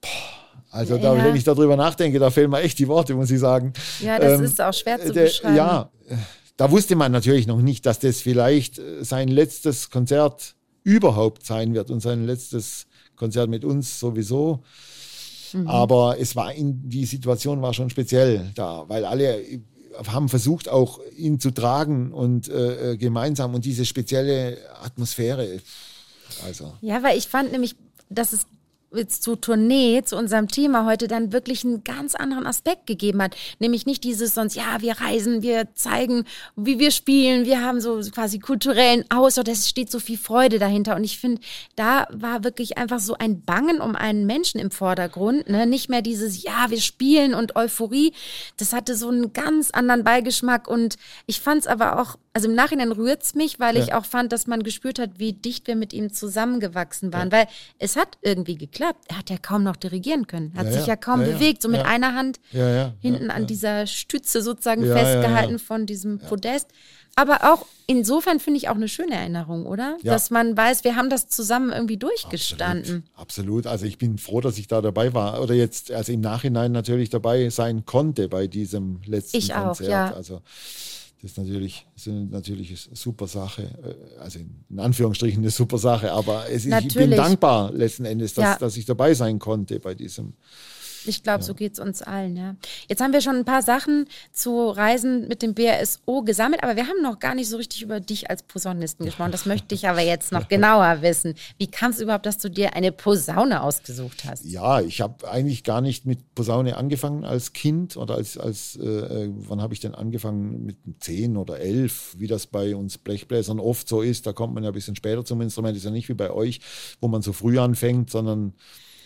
boah, also da, Ja. wenn ich darüber nachdenke, da fehlen mir echt die Worte, muss ich sagen. Ja, das Ähm, ist auch schwer zu der- beschreiben. Ja, äh, da wusste man natürlich noch nicht, dass das vielleicht äh, sein letztes Konzert überhaupt sein wird und sein letztes Konzert mit uns sowieso. Mhm. Aber es war in, die Situation war schon speziell da, weil alle haben versucht, auch ihn zu tragen und äh, äh, gemeinsam und diese spezielle Atmosphäre. Also. Ja, weil ich fand nämlich, dass es jetzt zur Tournee, zu unserem Thema heute dann wirklich einen ganz anderen Aspekt gegeben hat. Nämlich nicht dieses sonst, ja, wir reisen, wir zeigen, wie wir spielen, wir haben so quasi kulturellen Austausch, es steht so viel Freude dahinter. Und ich finde, da war wirklich einfach so ein Bangen um einen Menschen im Vordergrund. Ne? Nicht mehr dieses, ja, wir spielen und Euphorie. Das hatte so einen ganz anderen Beigeschmack. Und ich fand es aber auch, also im Nachhinein rührt es mich, weil ich Ja. auch fand, dass man gespürt hat, wie dicht wir mit ihm zusammengewachsen waren. Weil es hat irgendwie geklappt. Er hat ja kaum noch dirigieren können. Er hat Ja, sich ja. ja kaum Ja, ja. bewegt. So mit Ja. einer Hand Ja, ja, hinten ja, an ja. dieser Stütze sozusagen Ja, ja, festgehalten ja. von diesem Podest. Aber auch insofern finde ich auch eine schöne Erinnerung, oder? Ja. Dass man weiß, wir haben das zusammen irgendwie durchgestanden. Absolut, absolut. Also ich bin froh, dass ich da dabei war oder jetzt also im Nachhinein natürlich dabei sein konnte bei diesem letzten Ich auch, Konzert. ja. Also das ist natürlich, das ist natürlich eine super Sache, äh, also in Anführungsstrichen eine super Sache, aber es, ich bin dankbar letzten Endes, dass, Ja. dass ich dabei sein konnte bei diesem. Ich glaube, so geht es uns allen, ja. Jetzt haben wir schon ein paar Sachen zu Reisen mit dem BRSO gesammelt, aber wir haben noch gar nicht so richtig über dich als Posaunisten gesprochen. Das möchte ich aber jetzt noch genauer wissen. Wie kam es überhaupt, dass du dir eine Posaune ausgesucht hast? Ja, ich habe eigentlich gar nicht mit Posaune angefangen als Kind oder als, als äh, äh, wann habe ich denn angefangen? Mit zehn oder elf, wie das bei uns Blechbläsern oft so ist. Da kommt man ja ein bisschen später zum Instrument. Ist ja nicht wie bei euch, wo man so früh anfängt, sondern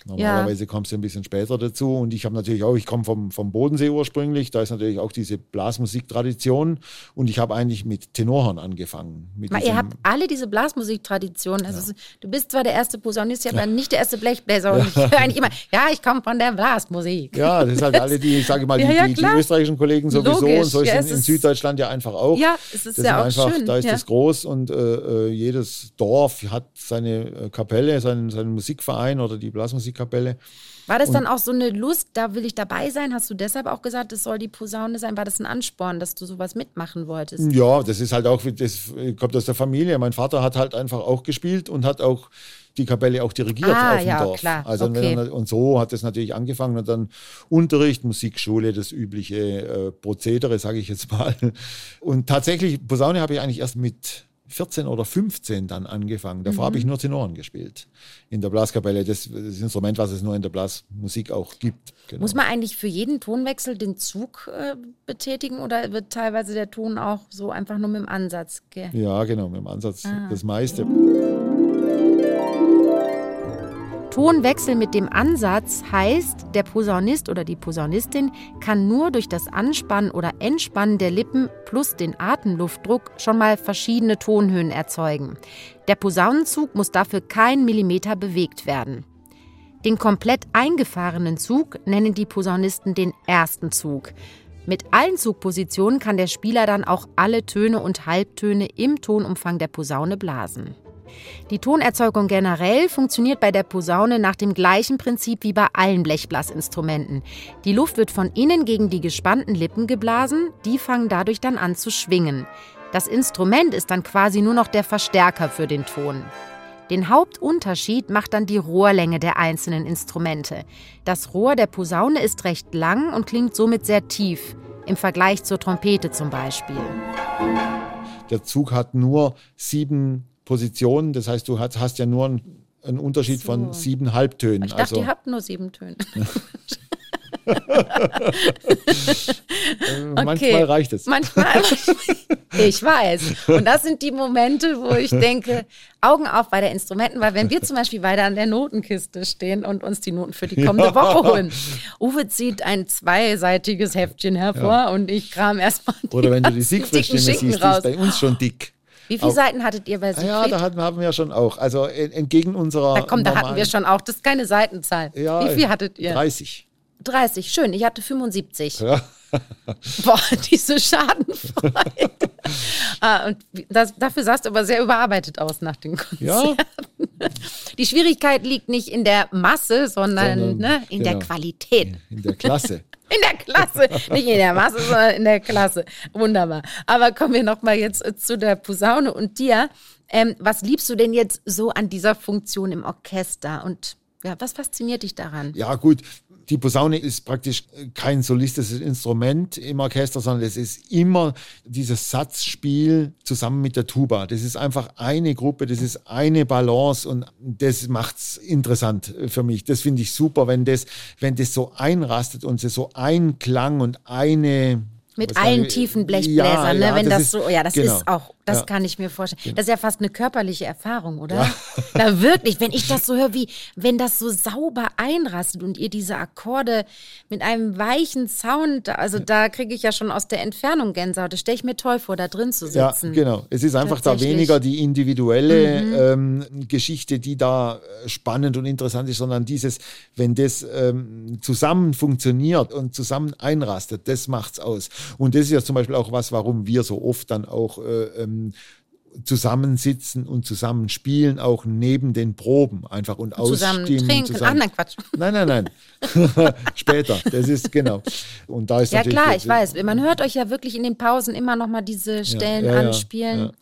normalerweise kommst du ein bisschen später dazu. Und ich habe natürlich auch, ich komme vom, vom Bodensee ursprünglich, da ist natürlich auch diese Blasmusiktradition. Und ich habe eigentlich mit Tenorhorn angefangen. Mit Mal, ihr habt alle diese Blasmusiktradition. Also es- du bist zwar der erste Posaunist, aber nicht der erste Blechbläser. Und ich höre eigentlich immer, ja, ich komme von der Blasmusik. Ja, das ist halt alle die, ich sage mal, die, Ja, ja, die, die österreichischen Kollegen sowieso Logisch, und so ist ja, in, es in ist- Süddeutschland ja einfach auch. Ja, es ist das ja sind auch einfach, schön, Da ist ja. das groß und äh, äh, jedes Dorf hat seine äh, Kapelle, seinen, seinen Musikverein oder die Blasmusikkapelle. War das dann auch so eine Lust, da will ich dabei sein? Hast du deshalb auch gesagt, es soll die Posaune sein? War das ein Ansporn, dass du sowas mitmachen wolltest? Ja, das ist halt auch, das kommt aus der Familie. Mein Vater hat halt einfach auch gespielt und hat auch die Kapelle auch dirigiert Ah, auf dem ja, Dorf. klar, Also okay. wenn, und so hat es natürlich angefangen und dann Unterricht, Musikschule, das übliche äh, Prozedere, sage ich jetzt mal. Und tatsächlich Posaune habe ich eigentlich erst mit 14 oder 15 dann angefangen. Davor Mhm. habe ich nur Tenoren gespielt in der Blaskapelle. Das, das Instrument, was es nur in der Blasmusik auch gibt. Genau. Muss man eigentlich für jeden Tonwechsel den Zug äh, betätigen oder wird teilweise der Ton auch so einfach nur mit dem Ansatz? Ge ja, genau, mit dem Ansatz Ah. das meiste. Tonwechsel mit dem Ansatz heißt, der Posaunist oder die Posaunistin kann nur durch das Anspannen oder Entspannen der Lippen plus den Atemluftdruck schon mal verschiedene Tonhöhen erzeugen. Der Posaunenzug muss dafür kein Millimeter bewegt werden. Den komplett eingefahrenen Zug nennen die Posaunisten den ersten Zug. Mit allen Zugpositionen kann der Spieler dann auch alle Töne und Halbtöne im Tonumfang der Posaune blasen. Die Tonerzeugung generell funktioniert bei der Posaune nach dem gleichen Prinzip wie bei allen Blechblasinstrumenten. Die Luft wird von innen gegen die gespannten Lippen geblasen, die fangen dadurch dann an zu schwingen. Das Instrument ist dann quasi nur noch der Verstärker für den Ton. Den Hauptunterschied macht dann die Rohrlänge der einzelnen Instrumente. Das Rohr der Posaune ist recht lang und klingt somit sehr tief. im Vergleich zur Trompete zum Beispiel. Der Zug hat nur sieben Positionen, das heißt, du hast, hast ja nur einen, einen Unterschied so. von sieben Halbtönen. Ich dachte, also, ihr habt nur sieben Töne. Äh, okay. Manchmal reicht es. Manchmal. Ich weiß. Und das sind die Momente, wo ich denke, Augen auf bei der Instrumenten, weil wenn wir zum Beispiel weiter an der Notenkiste stehen und uns die Noten für die kommende ja. Woche holen, Uwe zieht ein zweiseitiges Heftchen hervor ja. und ich kram erstmal Oder wenn du die Siegfriedstimme siehst, die ist bei uns schon dick. Wie viele auch, Seiten hattet ihr bei Siegfried? Ja, da hatten, haben wir schon auch. Also entgegen unserer. Da komm, da hatten wir schon auch. Das ist keine Seitenzahl. Ja, Wie viel hattet ihr? 30. 30, schön. Ich hatte 75. Ja. Boah, diese Schadenfreude. ah, und das, dafür sahst du aber sehr überarbeitet aus nach den Konzerten. Ja. Die Schwierigkeit liegt nicht in der Masse, sondern, sondern ne, in genau, der Qualität. In der Klasse. In der Klasse, nicht in der Masse, sondern in der Klasse. Wunderbar. Aber kommen wir nochmal jetzt zu der Posaune und dir. Ähm, was liebst du denn jetzt so an dieser Funktion im Orchester und ja, was fasziniert dich daran? Ja, gut, die Posaune ist praktisch kein solistisches Instrument im Orchester, sondern es ist immer dieses Satzspiel zusammen mit der Tuba. Das ist einfach eine Gruppe, das ist eine Balance und das macht es interessant für mich. Das finde ich super, wenn das, wenn das so einrastet und so ein Klang und eine mit allen tiefen Blechbläsern, ja, ne? Ja, wenn das, das, so, ja, das genau. ist auch, das ja. kann ich mir vorstellen. Das ist ja fast eine körperliche Erfahrung, oder? Ja. Na wirklich, wenn ich das so höre, wie wenn das so sauber einrastet und ihr diese Akkorde mit einem weichen Sound, also da kriege ich ja schon aus der Entfernung Gänsehaut. Das stelle ich mir toll vor, da drin zu sitzen. Ja, genau. Es ist einfach da weniger die individuelle mhm. ähm, Geschichte, die da äh, spannend und interessant ist, sondern dieses, wenn das ähm, zusammen funktioniert und zusammen einrastet, das macht's aus. Und das ist ja zum Beispiel auch was, warum wir so oft dann auch äh, ähm, zusammensitzen und zusammen spielen, auch neben den Proben einfach und zusammen ausstimmen. Trinken. Zusammen. Nein, Quatsch. Nein, nein, nein. Später. Das ist genau. Und da ist ja klar, ich weiß. Man hört euch ja wirklich in den Pausen immer noch mal diese Stellen ja, ja, anspielen. Ja,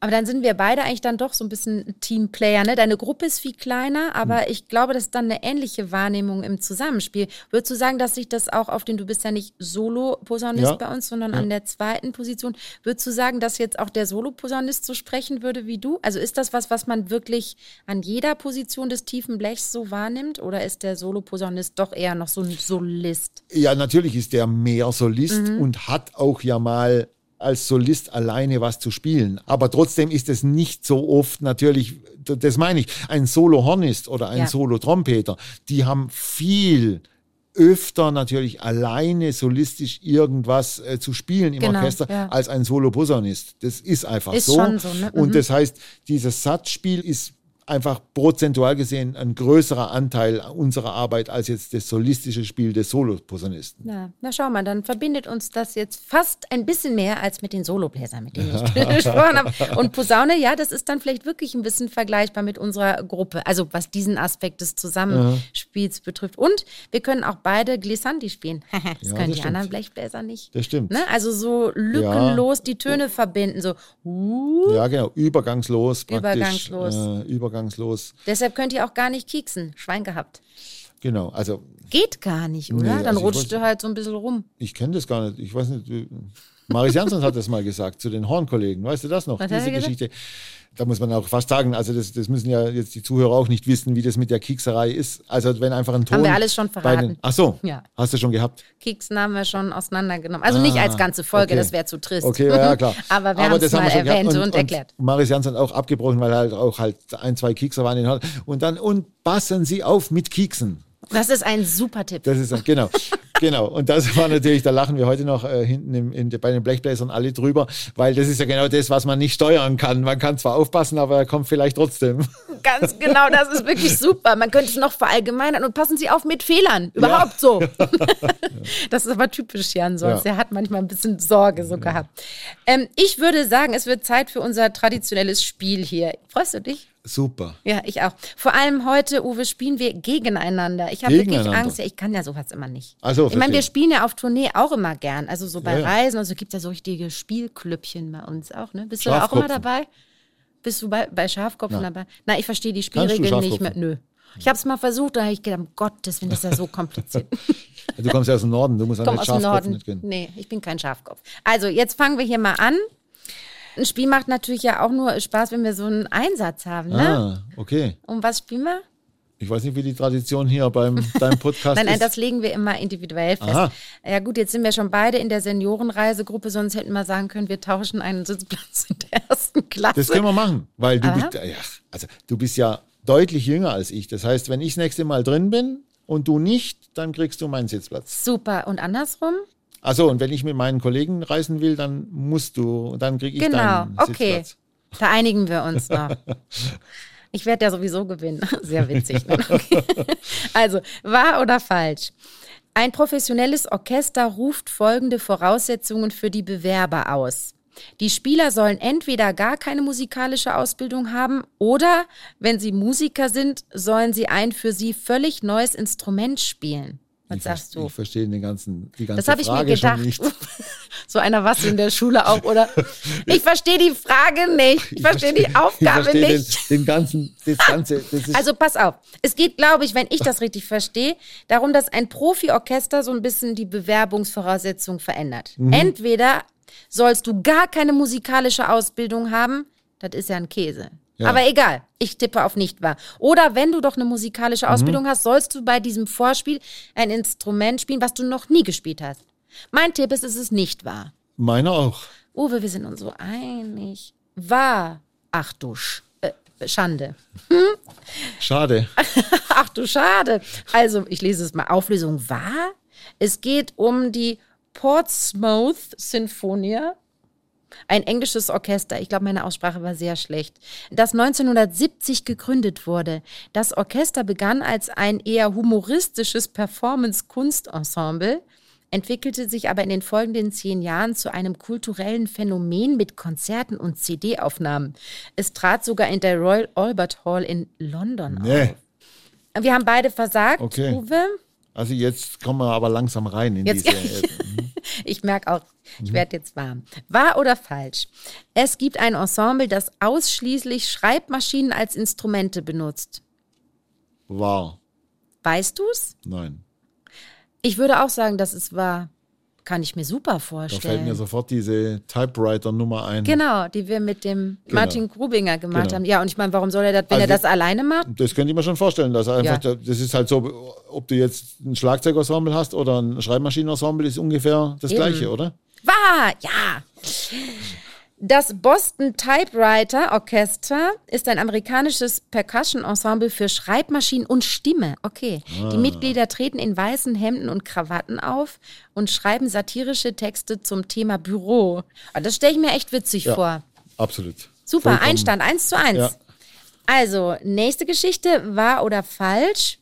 aber dann sind wir beide eigentlich dann doch so ein bisschen Teamplayer. Ne? Deine Gruppe ist viel kleiner, aber hm. ich glaube, das ist dann eine ähnliche Wahrnehmung im Zusammenspiel. Würdest du sagen, dass sich das auch auf den, du bist ja nicht Solo-Posaunist ja. bei uns, sondern ja. an der zweiten Position, würdest du sagen, dass jetzt auch der Solo-Posaunist so sprechen würde wie du? Also ist das was, was man wirklich an jeder Position des tiefen Blechs so wahrnimmt? Oder ist der Solo-Posaunist doch eher noch so ein Solist? Ja, natürlich ist der mehr Solist mhm. und hat auch ja mal als Solist alleine was zu spielen. Aber trotzdem ist es nicht so oft natürlich, das meine ich, ein Solo-Hornist oder ein ja. Solo-Trompeter, die haben viel öfter natürlich alleine solistisch irgendwas äh, zu spielen im genau, Orchester ja. als ein Solo-Posaunist. Das ist einfach ist so. So ne? Und mhm. das heißt, dieses Satzspiel ist einfach prozentual gesehen ein größerer Anteil unserer Arbeit als jetzt das solistische Spiel des Soloposaunisten. Ja, na schau mal, dann verbindet uns das jetzt fast ein bisschen mehr als mit den Solobläsern, mit denen ich gesprochen habe. Und Posaune, ja, das ist dann vielleicht wirklich ein bisschen vergleichbar mit unserer Gruppe, also was diesen Aspekt des Zusammenspiels ja. betrifft. Und wir können auch beide Glissandi spielen. das ja, können das die stimmt. anderen Blechbläser nicht. Das stimmt. Ne? Also so lückenlos die Töne verbinden, so. Uh, ja, genau, übergangslos. Übergangslos. Äh, übergangslos übergangslos. Deshalb könnt ihr auch gar nicht kieksen. Schwein gehabt. Genau, also. Geht gar nicht, oder? Nee, Dann also rutscht du halt so ein bisschen rum. Ich kenne das gar nicht. Ich weiß nicht. Maris Jansson hat das mal gesagt zu den Hornkollegen. Weißt du das noch? Was Diese Geschichte. Da muss man auch fast sagen, also das, das müssen ja jetzt die Zuhörer auch nicht wissen, wie das mit der Kiekserei ist. Also wenn einfach ein Ton. Haben wir alles schon verraten. Den, ach so, ja. hast du schon gehabt? Kieksen haben wir schon auseinandergenommen. Also ah, nicht als ganze Folge, okay. das wäre zu trist. Okay, ja, klar. Aber wir haben es mal erwähnt und, und, erklärt. Und Maris Jansson auch abgebrochen, weil halt auch halt ein, zwei Kiekser waren. Und dann, und passen Sie auf mit Kieksen. Das ist ein super Tipp. Das ist genau. genau. Und das war natürlich, da lachen wir heute noch äh, hinten im, in, bei den Blechbläsern alle drüber, weil das ist ja genau das, was man nicht steuern kann. Man kann zwar aufpassen, aber er kommt vielleicht trotzdem. Ganz genau, das ist wirklich super. Man könnte es noch verallgemeinern und passen Sie auf mit Fehlern. Überhaupt ja. so. das ist aber typisch Jan sonst. Ja. Er hat manchmal ein bisschen Sorge so gehabt. Ähm, ich würde sagen, es wird Zeit für unser traditionelles Spiel hier. Freust du dich? Super. Ja, ich auch. Vor allem heute, Uwe, spielen wir gegeneinander. Ich habe wirklich Angst. Ja, ich kann ja sowas immer nicht. Also, ich meine, wir spielen ja auf Tournee auch immer gern. Also so bei ja, Reisen, also gibt es ja so richtige Spielklüppchen bei uns auch. Ne? Bist du da auch immer dabei? Bist du bei, bei Schafkopfen dabei? Na, ich verstehe die Spielregeln nicht mehr. Nö. Ich habe es mal versucht, da habe ich gedacht, um Gottes Willen, das ist ja so kompliziert. Du kommst ja aus dem Norden, du musst an den Schafkopf Norden. nicht gehen. Nee, ich bin kein Schafkopf. Also, jetzt fangen wir hier mal an. Ein Spiel macht natürlich ja auch nur Spaß, wenn wir so einen Einsatz haben, ne? Ah, okay. Um was spielen wir? Ich weiß nicht, wie die Tradition hier beim deinem Podcast Nein, nein, ist. das legen wir immer individuell fest. Aha. Ja gut, jetzt sind wir schon beide in der Seniorenreisegruppe, sonst hätten wir sagen können, wir tauschen einen Sitzplatz in der ersten Klasse. Das können wir machen, weil du Aha. bist, ja, also du bist ja deutlich jünger als ich. Das heißt, wenn ich das nächste Mal drin bin und du nicht, dann kriegst du meinen Sitzplatz. Super. Und andersrum? Also und wenn ich mit meinen Kollegen reisen will, dann musst du, dann kriege ich Genau, deinen okay. Sitzplatz. Da einigen wir uns noch. Ich werde ja sowieso gewinnen. Sehr witzig. Ne? Okay. Also, wahr oder falsch? Ein professionelles Orchester ruft folgende Voraussetzungen für die Bewerber aus. Die Spieler sollen entweder gar keine musikalische Ausbildung haben oder, wenn sie Musiker sind, sollen sie ein für sie völlig neues Instrument spielen. Was Ich sagst du? Ich verstehe den ganzen, die ganze Das habe ich mir gedacht. nicht. So einer was in der Schule auch, oder? Ich verstehe die Frage nicht. Ich verstehe die Aufgabe verstehe nicht. Den, den ganzen, das ganze, das Also pass auf. Es geht, glaube ich, wenn ich das richtig verstehe, darum, dass ein Profi-Orchester so ein bisschen die Bewerbungsvoraussetzungen verändert. Mhm. Entweder sollst du gar keine musikalische Ausbildung haben, das ist ja ein Käse. Ja. Aber egal, ich tippe auf nicht wahr. Oder wenn du doch eine musikalische Mhm. Ausbildung hast, sollst du bei diesem Vorspiel ein Instrument spielen, was du noch nie gespielt hast. Mein Tipp ist, es ist nicht wahr. meiner auch. Uwe, wir sind uns so einig. Wahr. Ach du Sch äh, Schande. Schade. Ach du Schade. Also, ich lese es mal. Auflösung wahr. Es geht um die Portsmouth Sinfonia. Ein englisches Orchester. Ich glaube, meine Aussprache war sehr schlecht. Das 1970 gegründet wurde. Das Orchester begann als ein eher humoristisches Performance-Kunstensemble, entwickelte sich aber in den folgenden zehn Jahren zu einem kulturellen Phänomen mit Konzerten und CD-Aufnahmen. Es trat sogar in der Royal Albert Hall in London Nee. auf. Wir haben beide versagt, Okay. Uwe. Also jetzt kommen wir aber langsam rein in Jetzt- diese. Ich merke auch, ich werde jetzt warm. Wahr oder falsch? Es gibt ein Ensemble, das ausschließlich Schreibmaschinen als Instrumente benutzt. War. Weißt du's? Nein. Ich würde auch sagen, dass es wahr. Kann ich mir super Da fällt mir vorstellen. sofort diese Typewriter-Nummer ein. Genau, die wir mit dem Genau. Martin Grubinger gemacht Genau. haben. Ja, und ich meine, warum soll er das, wenn Also er das alleine macht? Das könnte ich mir schon vorstellen, dass einfach, Ja. das ist halt so, ob du jetzt ein Schlagzeugensemble hast oder ein Schreibmaschinenensemble, ist ungefähr das Eben. gleiche, oder? Wahr, ja. Das Boston Typewriter Orchester ist ein amerikanisches Percussion-Ensemble für Schreibmaschinen und Stimme. Okay. Die Mitglieder treten in weißen Hemden und Krawatten auf und schreiben satirische Texte zum Thema Büro. Ah, Das stelle ich mir echt witzig Ja. vor. Absolut. Super, Vollkommen. Einstand, eins zu eins. Ja. Also, nächste Geschichte, wahr oder falsch?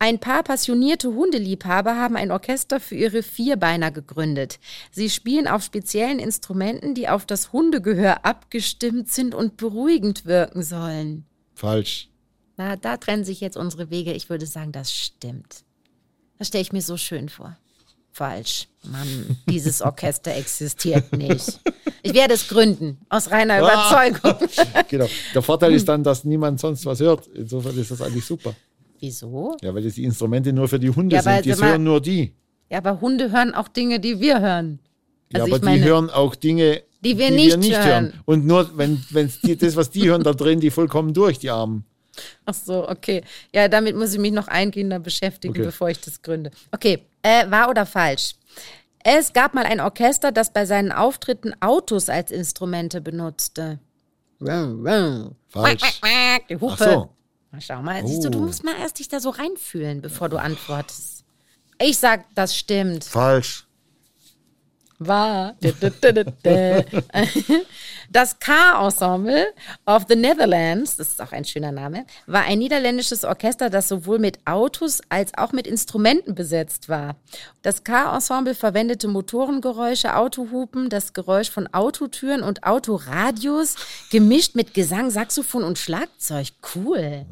Ein paar passionierte Hundeliebhaber haben ein Orchester für ihre Vierbeiner gegründet. Sie spielen auf speziellen Instrumenten, die auf das Hundegehör abgestimmt sind und beruhigend wirken sollen. Falsch. Na, da trennen sich jetzt unsere Wege. Ich würde sagen, das stimmt. Das stelle ich mir so schön vor. Falsch. Mann, dieses Orchester existiert nicht. Ich werde es gründen, aus reiner Ah. Überzeugung. genau. Der Vorteil ist dann, dass niemand sonst was hört. Insofern ist das eigentlich super. Wieso? Ja, weil das die Instrumente nur für die Hunde Ja, aber sind. Die hören nur die. Ja, aber Hunde hören auch Dinge, die wir hören. Ja, Also aber ich meine, die hören auch Dinge, die wir nicht hören. Und nur, wenn, wenn die, das, was die hören, da drehen die vollkommen durch, die Armen. Ach so, okay. Ja, damit muss ich mich noch eingehender beschäftigen, Okay. bevor ich das gründe. Okay, äh, wahr oder falsch? Es gab mal ein Orchester, das bei seinen Auftritten Autos als Instrumente benutzte. Falsch. Die Hupe. Ach so. Na, Schau mal, siehst du, du Oh. musst mal erst dich da so reinfühlen, bevor du antwortest. Ich sag, das stimmt. Falsch. War. Das K-Ensemble of the Netherlands, das ist auch ein schöner Name, war ein niederländisches Orchester, das sowohl mit Autos als auch mit Instrumenten besetzt war. Das K-Ensemble verwendete Motorengeräusche, Autohupen, das Geräusch von Autotüren und Autoradios, gemischt mit Gesang, Saxophon und Schlagzeug. Cool.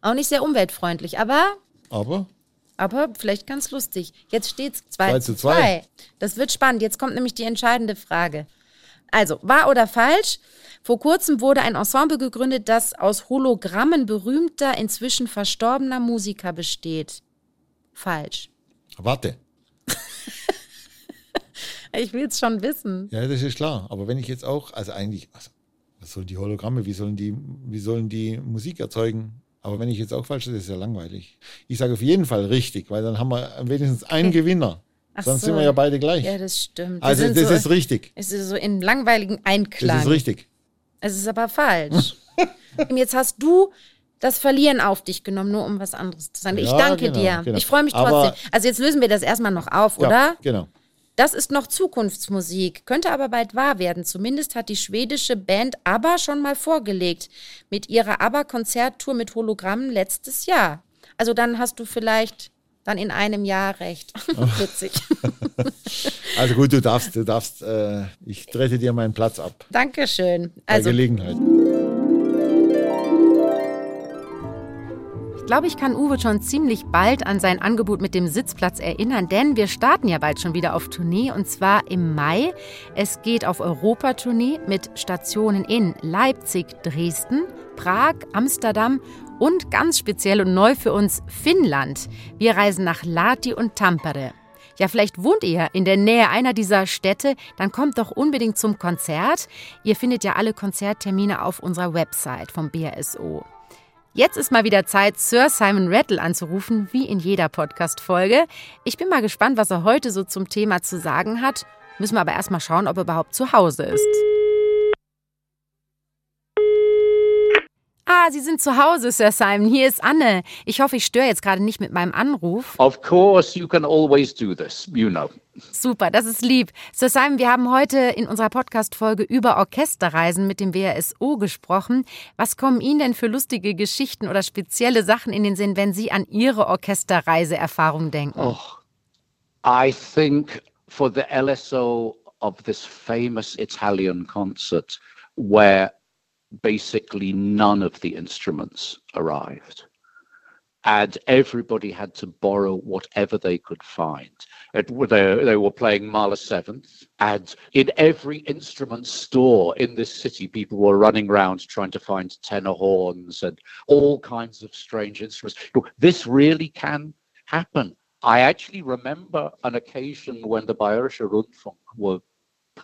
Auch nicht sehr umweltfreundlich, aber Aber aber vielleicht ganz lustig. Jetzt steht es 2 Zwei zu zu zwei. 2. Das wird spannend. Jetzt kommt nämlich die entscheidende Frage. Also, wahr oder falsch? Vor kurzem wurde ein Ensemble gegründet, das aus Hologrammen berühmter, inzwischen verstorbener Musiker besteht. Falsch. Warte. ich will es schon wissen. Ja, das ist klar. Aber wenn ich jetzt auch, also eigentlich, also, was sollen die Hologramme, wie sollen die, wie sollen die Musik erzeugen? Aber wenn ich jetzt auch falsch, das ist ja langweilig. Ich sage auf jeden Fall richtig, weil dann haben wir wenigstens einen okay. Gewinner. Ach Sonst so. sind wir ja beide gleich. Ja, das stimmt. Also das so, ist richtig. Es ist so in langweiligen Einklang. Das ist richtig. Es ist aber falsch. jetzt hast du das Verlieren auf dich genommen, nur um was anderes zu sagen. Ja, ich danke genau, dir. Genau. Ich freue mich trotzdem. Aber also jetzt lösen wir das erstmal noch auf, ja, oder? Genau. Das ist noch Zukunftsmusik, könnte aber bald wahr werden. Zumindest hat die schwedische Band ABBA schon mal vorgelegt mit ihrer ABBA-Konzerttour mit Hologrammen letztes Jahr. Also dann hast du vielleicht dann in einem Jahr recht. Witzig. also gut, du darfst, du darfst, äh, ich trete dir meinen Platz ab. Dankeschön. Also, Bei Gelegenheit. Ich glaube, ich kann Uwe schon ziemlich bald an sein Angebot mit dem Sitzplatz erinnern, denn wir starten ja bald schon wieder auf Tournee und zwar im Mai. Es geht auf Europatournee mit Stationen in Leipzig, Dresden, Prag, Amsterdam und ganz speziell und neu für uns Finnland. Wir reisen nach Lati und Tampere. Ja, vielleicht wohnt ihr in der Nähe einer dieser Städte, dann kommt doch unbedingt zum Konzert. Ihr findet ja alle Konzerttermine auf unserer Website vom BRSO. Jetzt ist mal wieder Zeit, Sir Simon Rattle anzurufen, wie in jeder Podcast-Folge. Ich bin mal gespannt, was er heute so zum Thema zu sagen hat. Müssen wir aber erst mal schauen, ob er überhaupt zu Hause ist. Ah, Sie sind zu Hause, Sir Simon. Hier ist Anne. Ich hoffe, ich störe jetzt gerade nicht mit meinem Anruf. Of course, you can always do this, you know. Super, das ist lieb. Sir Simon, wir haben heute in unserer Podcast-Folge über Orchesterreisen mit dem WRSO gesprochen. Was kommen Ihnen denn für lustige Geschichten oder spezielle Sachen in den Sinn, wenn Sie an Ihre Orchesterreiseerfahrung denken? Oh, I think for the LSO of this famous Italian concert where basically none of the instruments arrived. And everybody had to borrow whatever they could find. It, they, they were playing Mahler Seventh, and in every instrument store in this city, people were running around trying to find tenor horns and all kinds of strange instruments. This really can happen. I actually remember an occasion when the Bayerische Rundfunk were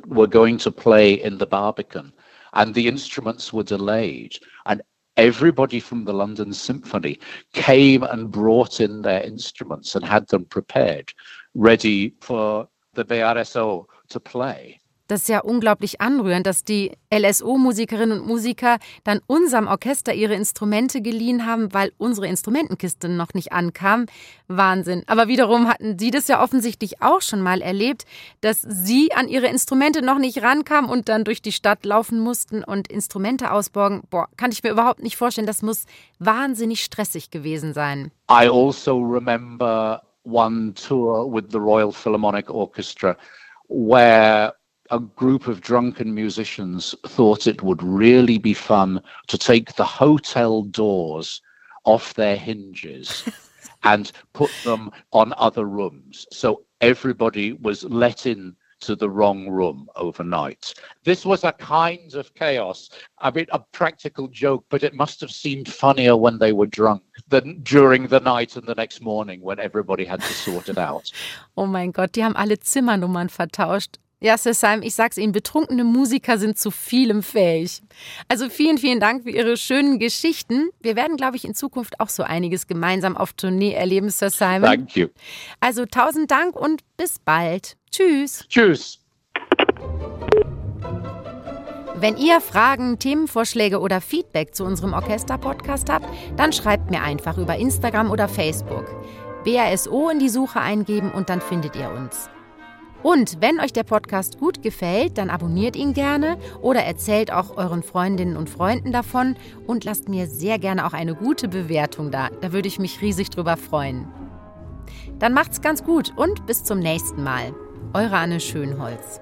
were going to play in the Barbican and the instruments were delayed. And everybody from the London Symphony came and brought in their instruments and had them prepared, ready for the BRSO to play. Das ist ja unglaublich anrührend, dass die LSO-Musikerinnen und Musiker dann unserem Orchester ihre Instrumente geliehen haben, weil unsere Instrumentenkiste noch nicht ankam. Wahnsinn. Aber wiederum hatten Sie das ja offensichtlich auch schon mal erlebt, dass Sie an Ihre Instrumente noch nicht rankamen und dann durch die Stadt laufen mussten und Instrumente ausborgen. Boah, kann ich mir überhaupt nicht vorstellen. Das muss wahnsinnig stressig gewesen sein. I also remember one tour with the Royal Philharmonic Orchestra where a group of drunken musicians thought it would really be fun to take the hotel doors off their hinges and put them on other rooms. So everybody was let in to the wrong room overnight. This was a kind of chaos. I mean, a practical joke, but it must have seemed funnier when they were drunk than during the night and the next morning when everybody had to sort it out. Oh mein Gott, die haben alle Zimmernummern vertauscht. Ja, Sir Simon, ich sag's Ihnen, betrunkene Musiker sind zu vielem fähig. Also vielen, vielen Dank für Ihre schönen Geschichten. Wir werden, glaube ich, in Zukunft auch so einiges gemeinsam auf Tournee erleben, Sir Simon. Thank you. Also tausend Dank und bis bald. Tschüss. Tschüss. Wenn ihr Fragen, Themenvorschläge oder Feedback zu unserem Orchester-Podcast habt, dann schreibt mir einfach über Instagram oder Facebook. BASO in die Suche eingeben und dann findet ihr uns. Und wenn euch der Podcast gut gefällt, dann abonniert ihn gerne oder erzählt auch euren Freundinnen und Freunden davon und lasst mir sehr gerne auch eine gute Bewertung da. Da würde ich mich riesig drüber freuen. Dann macht's ganz gut und bis zum nächsten Mal. Eure Anne Schönholz.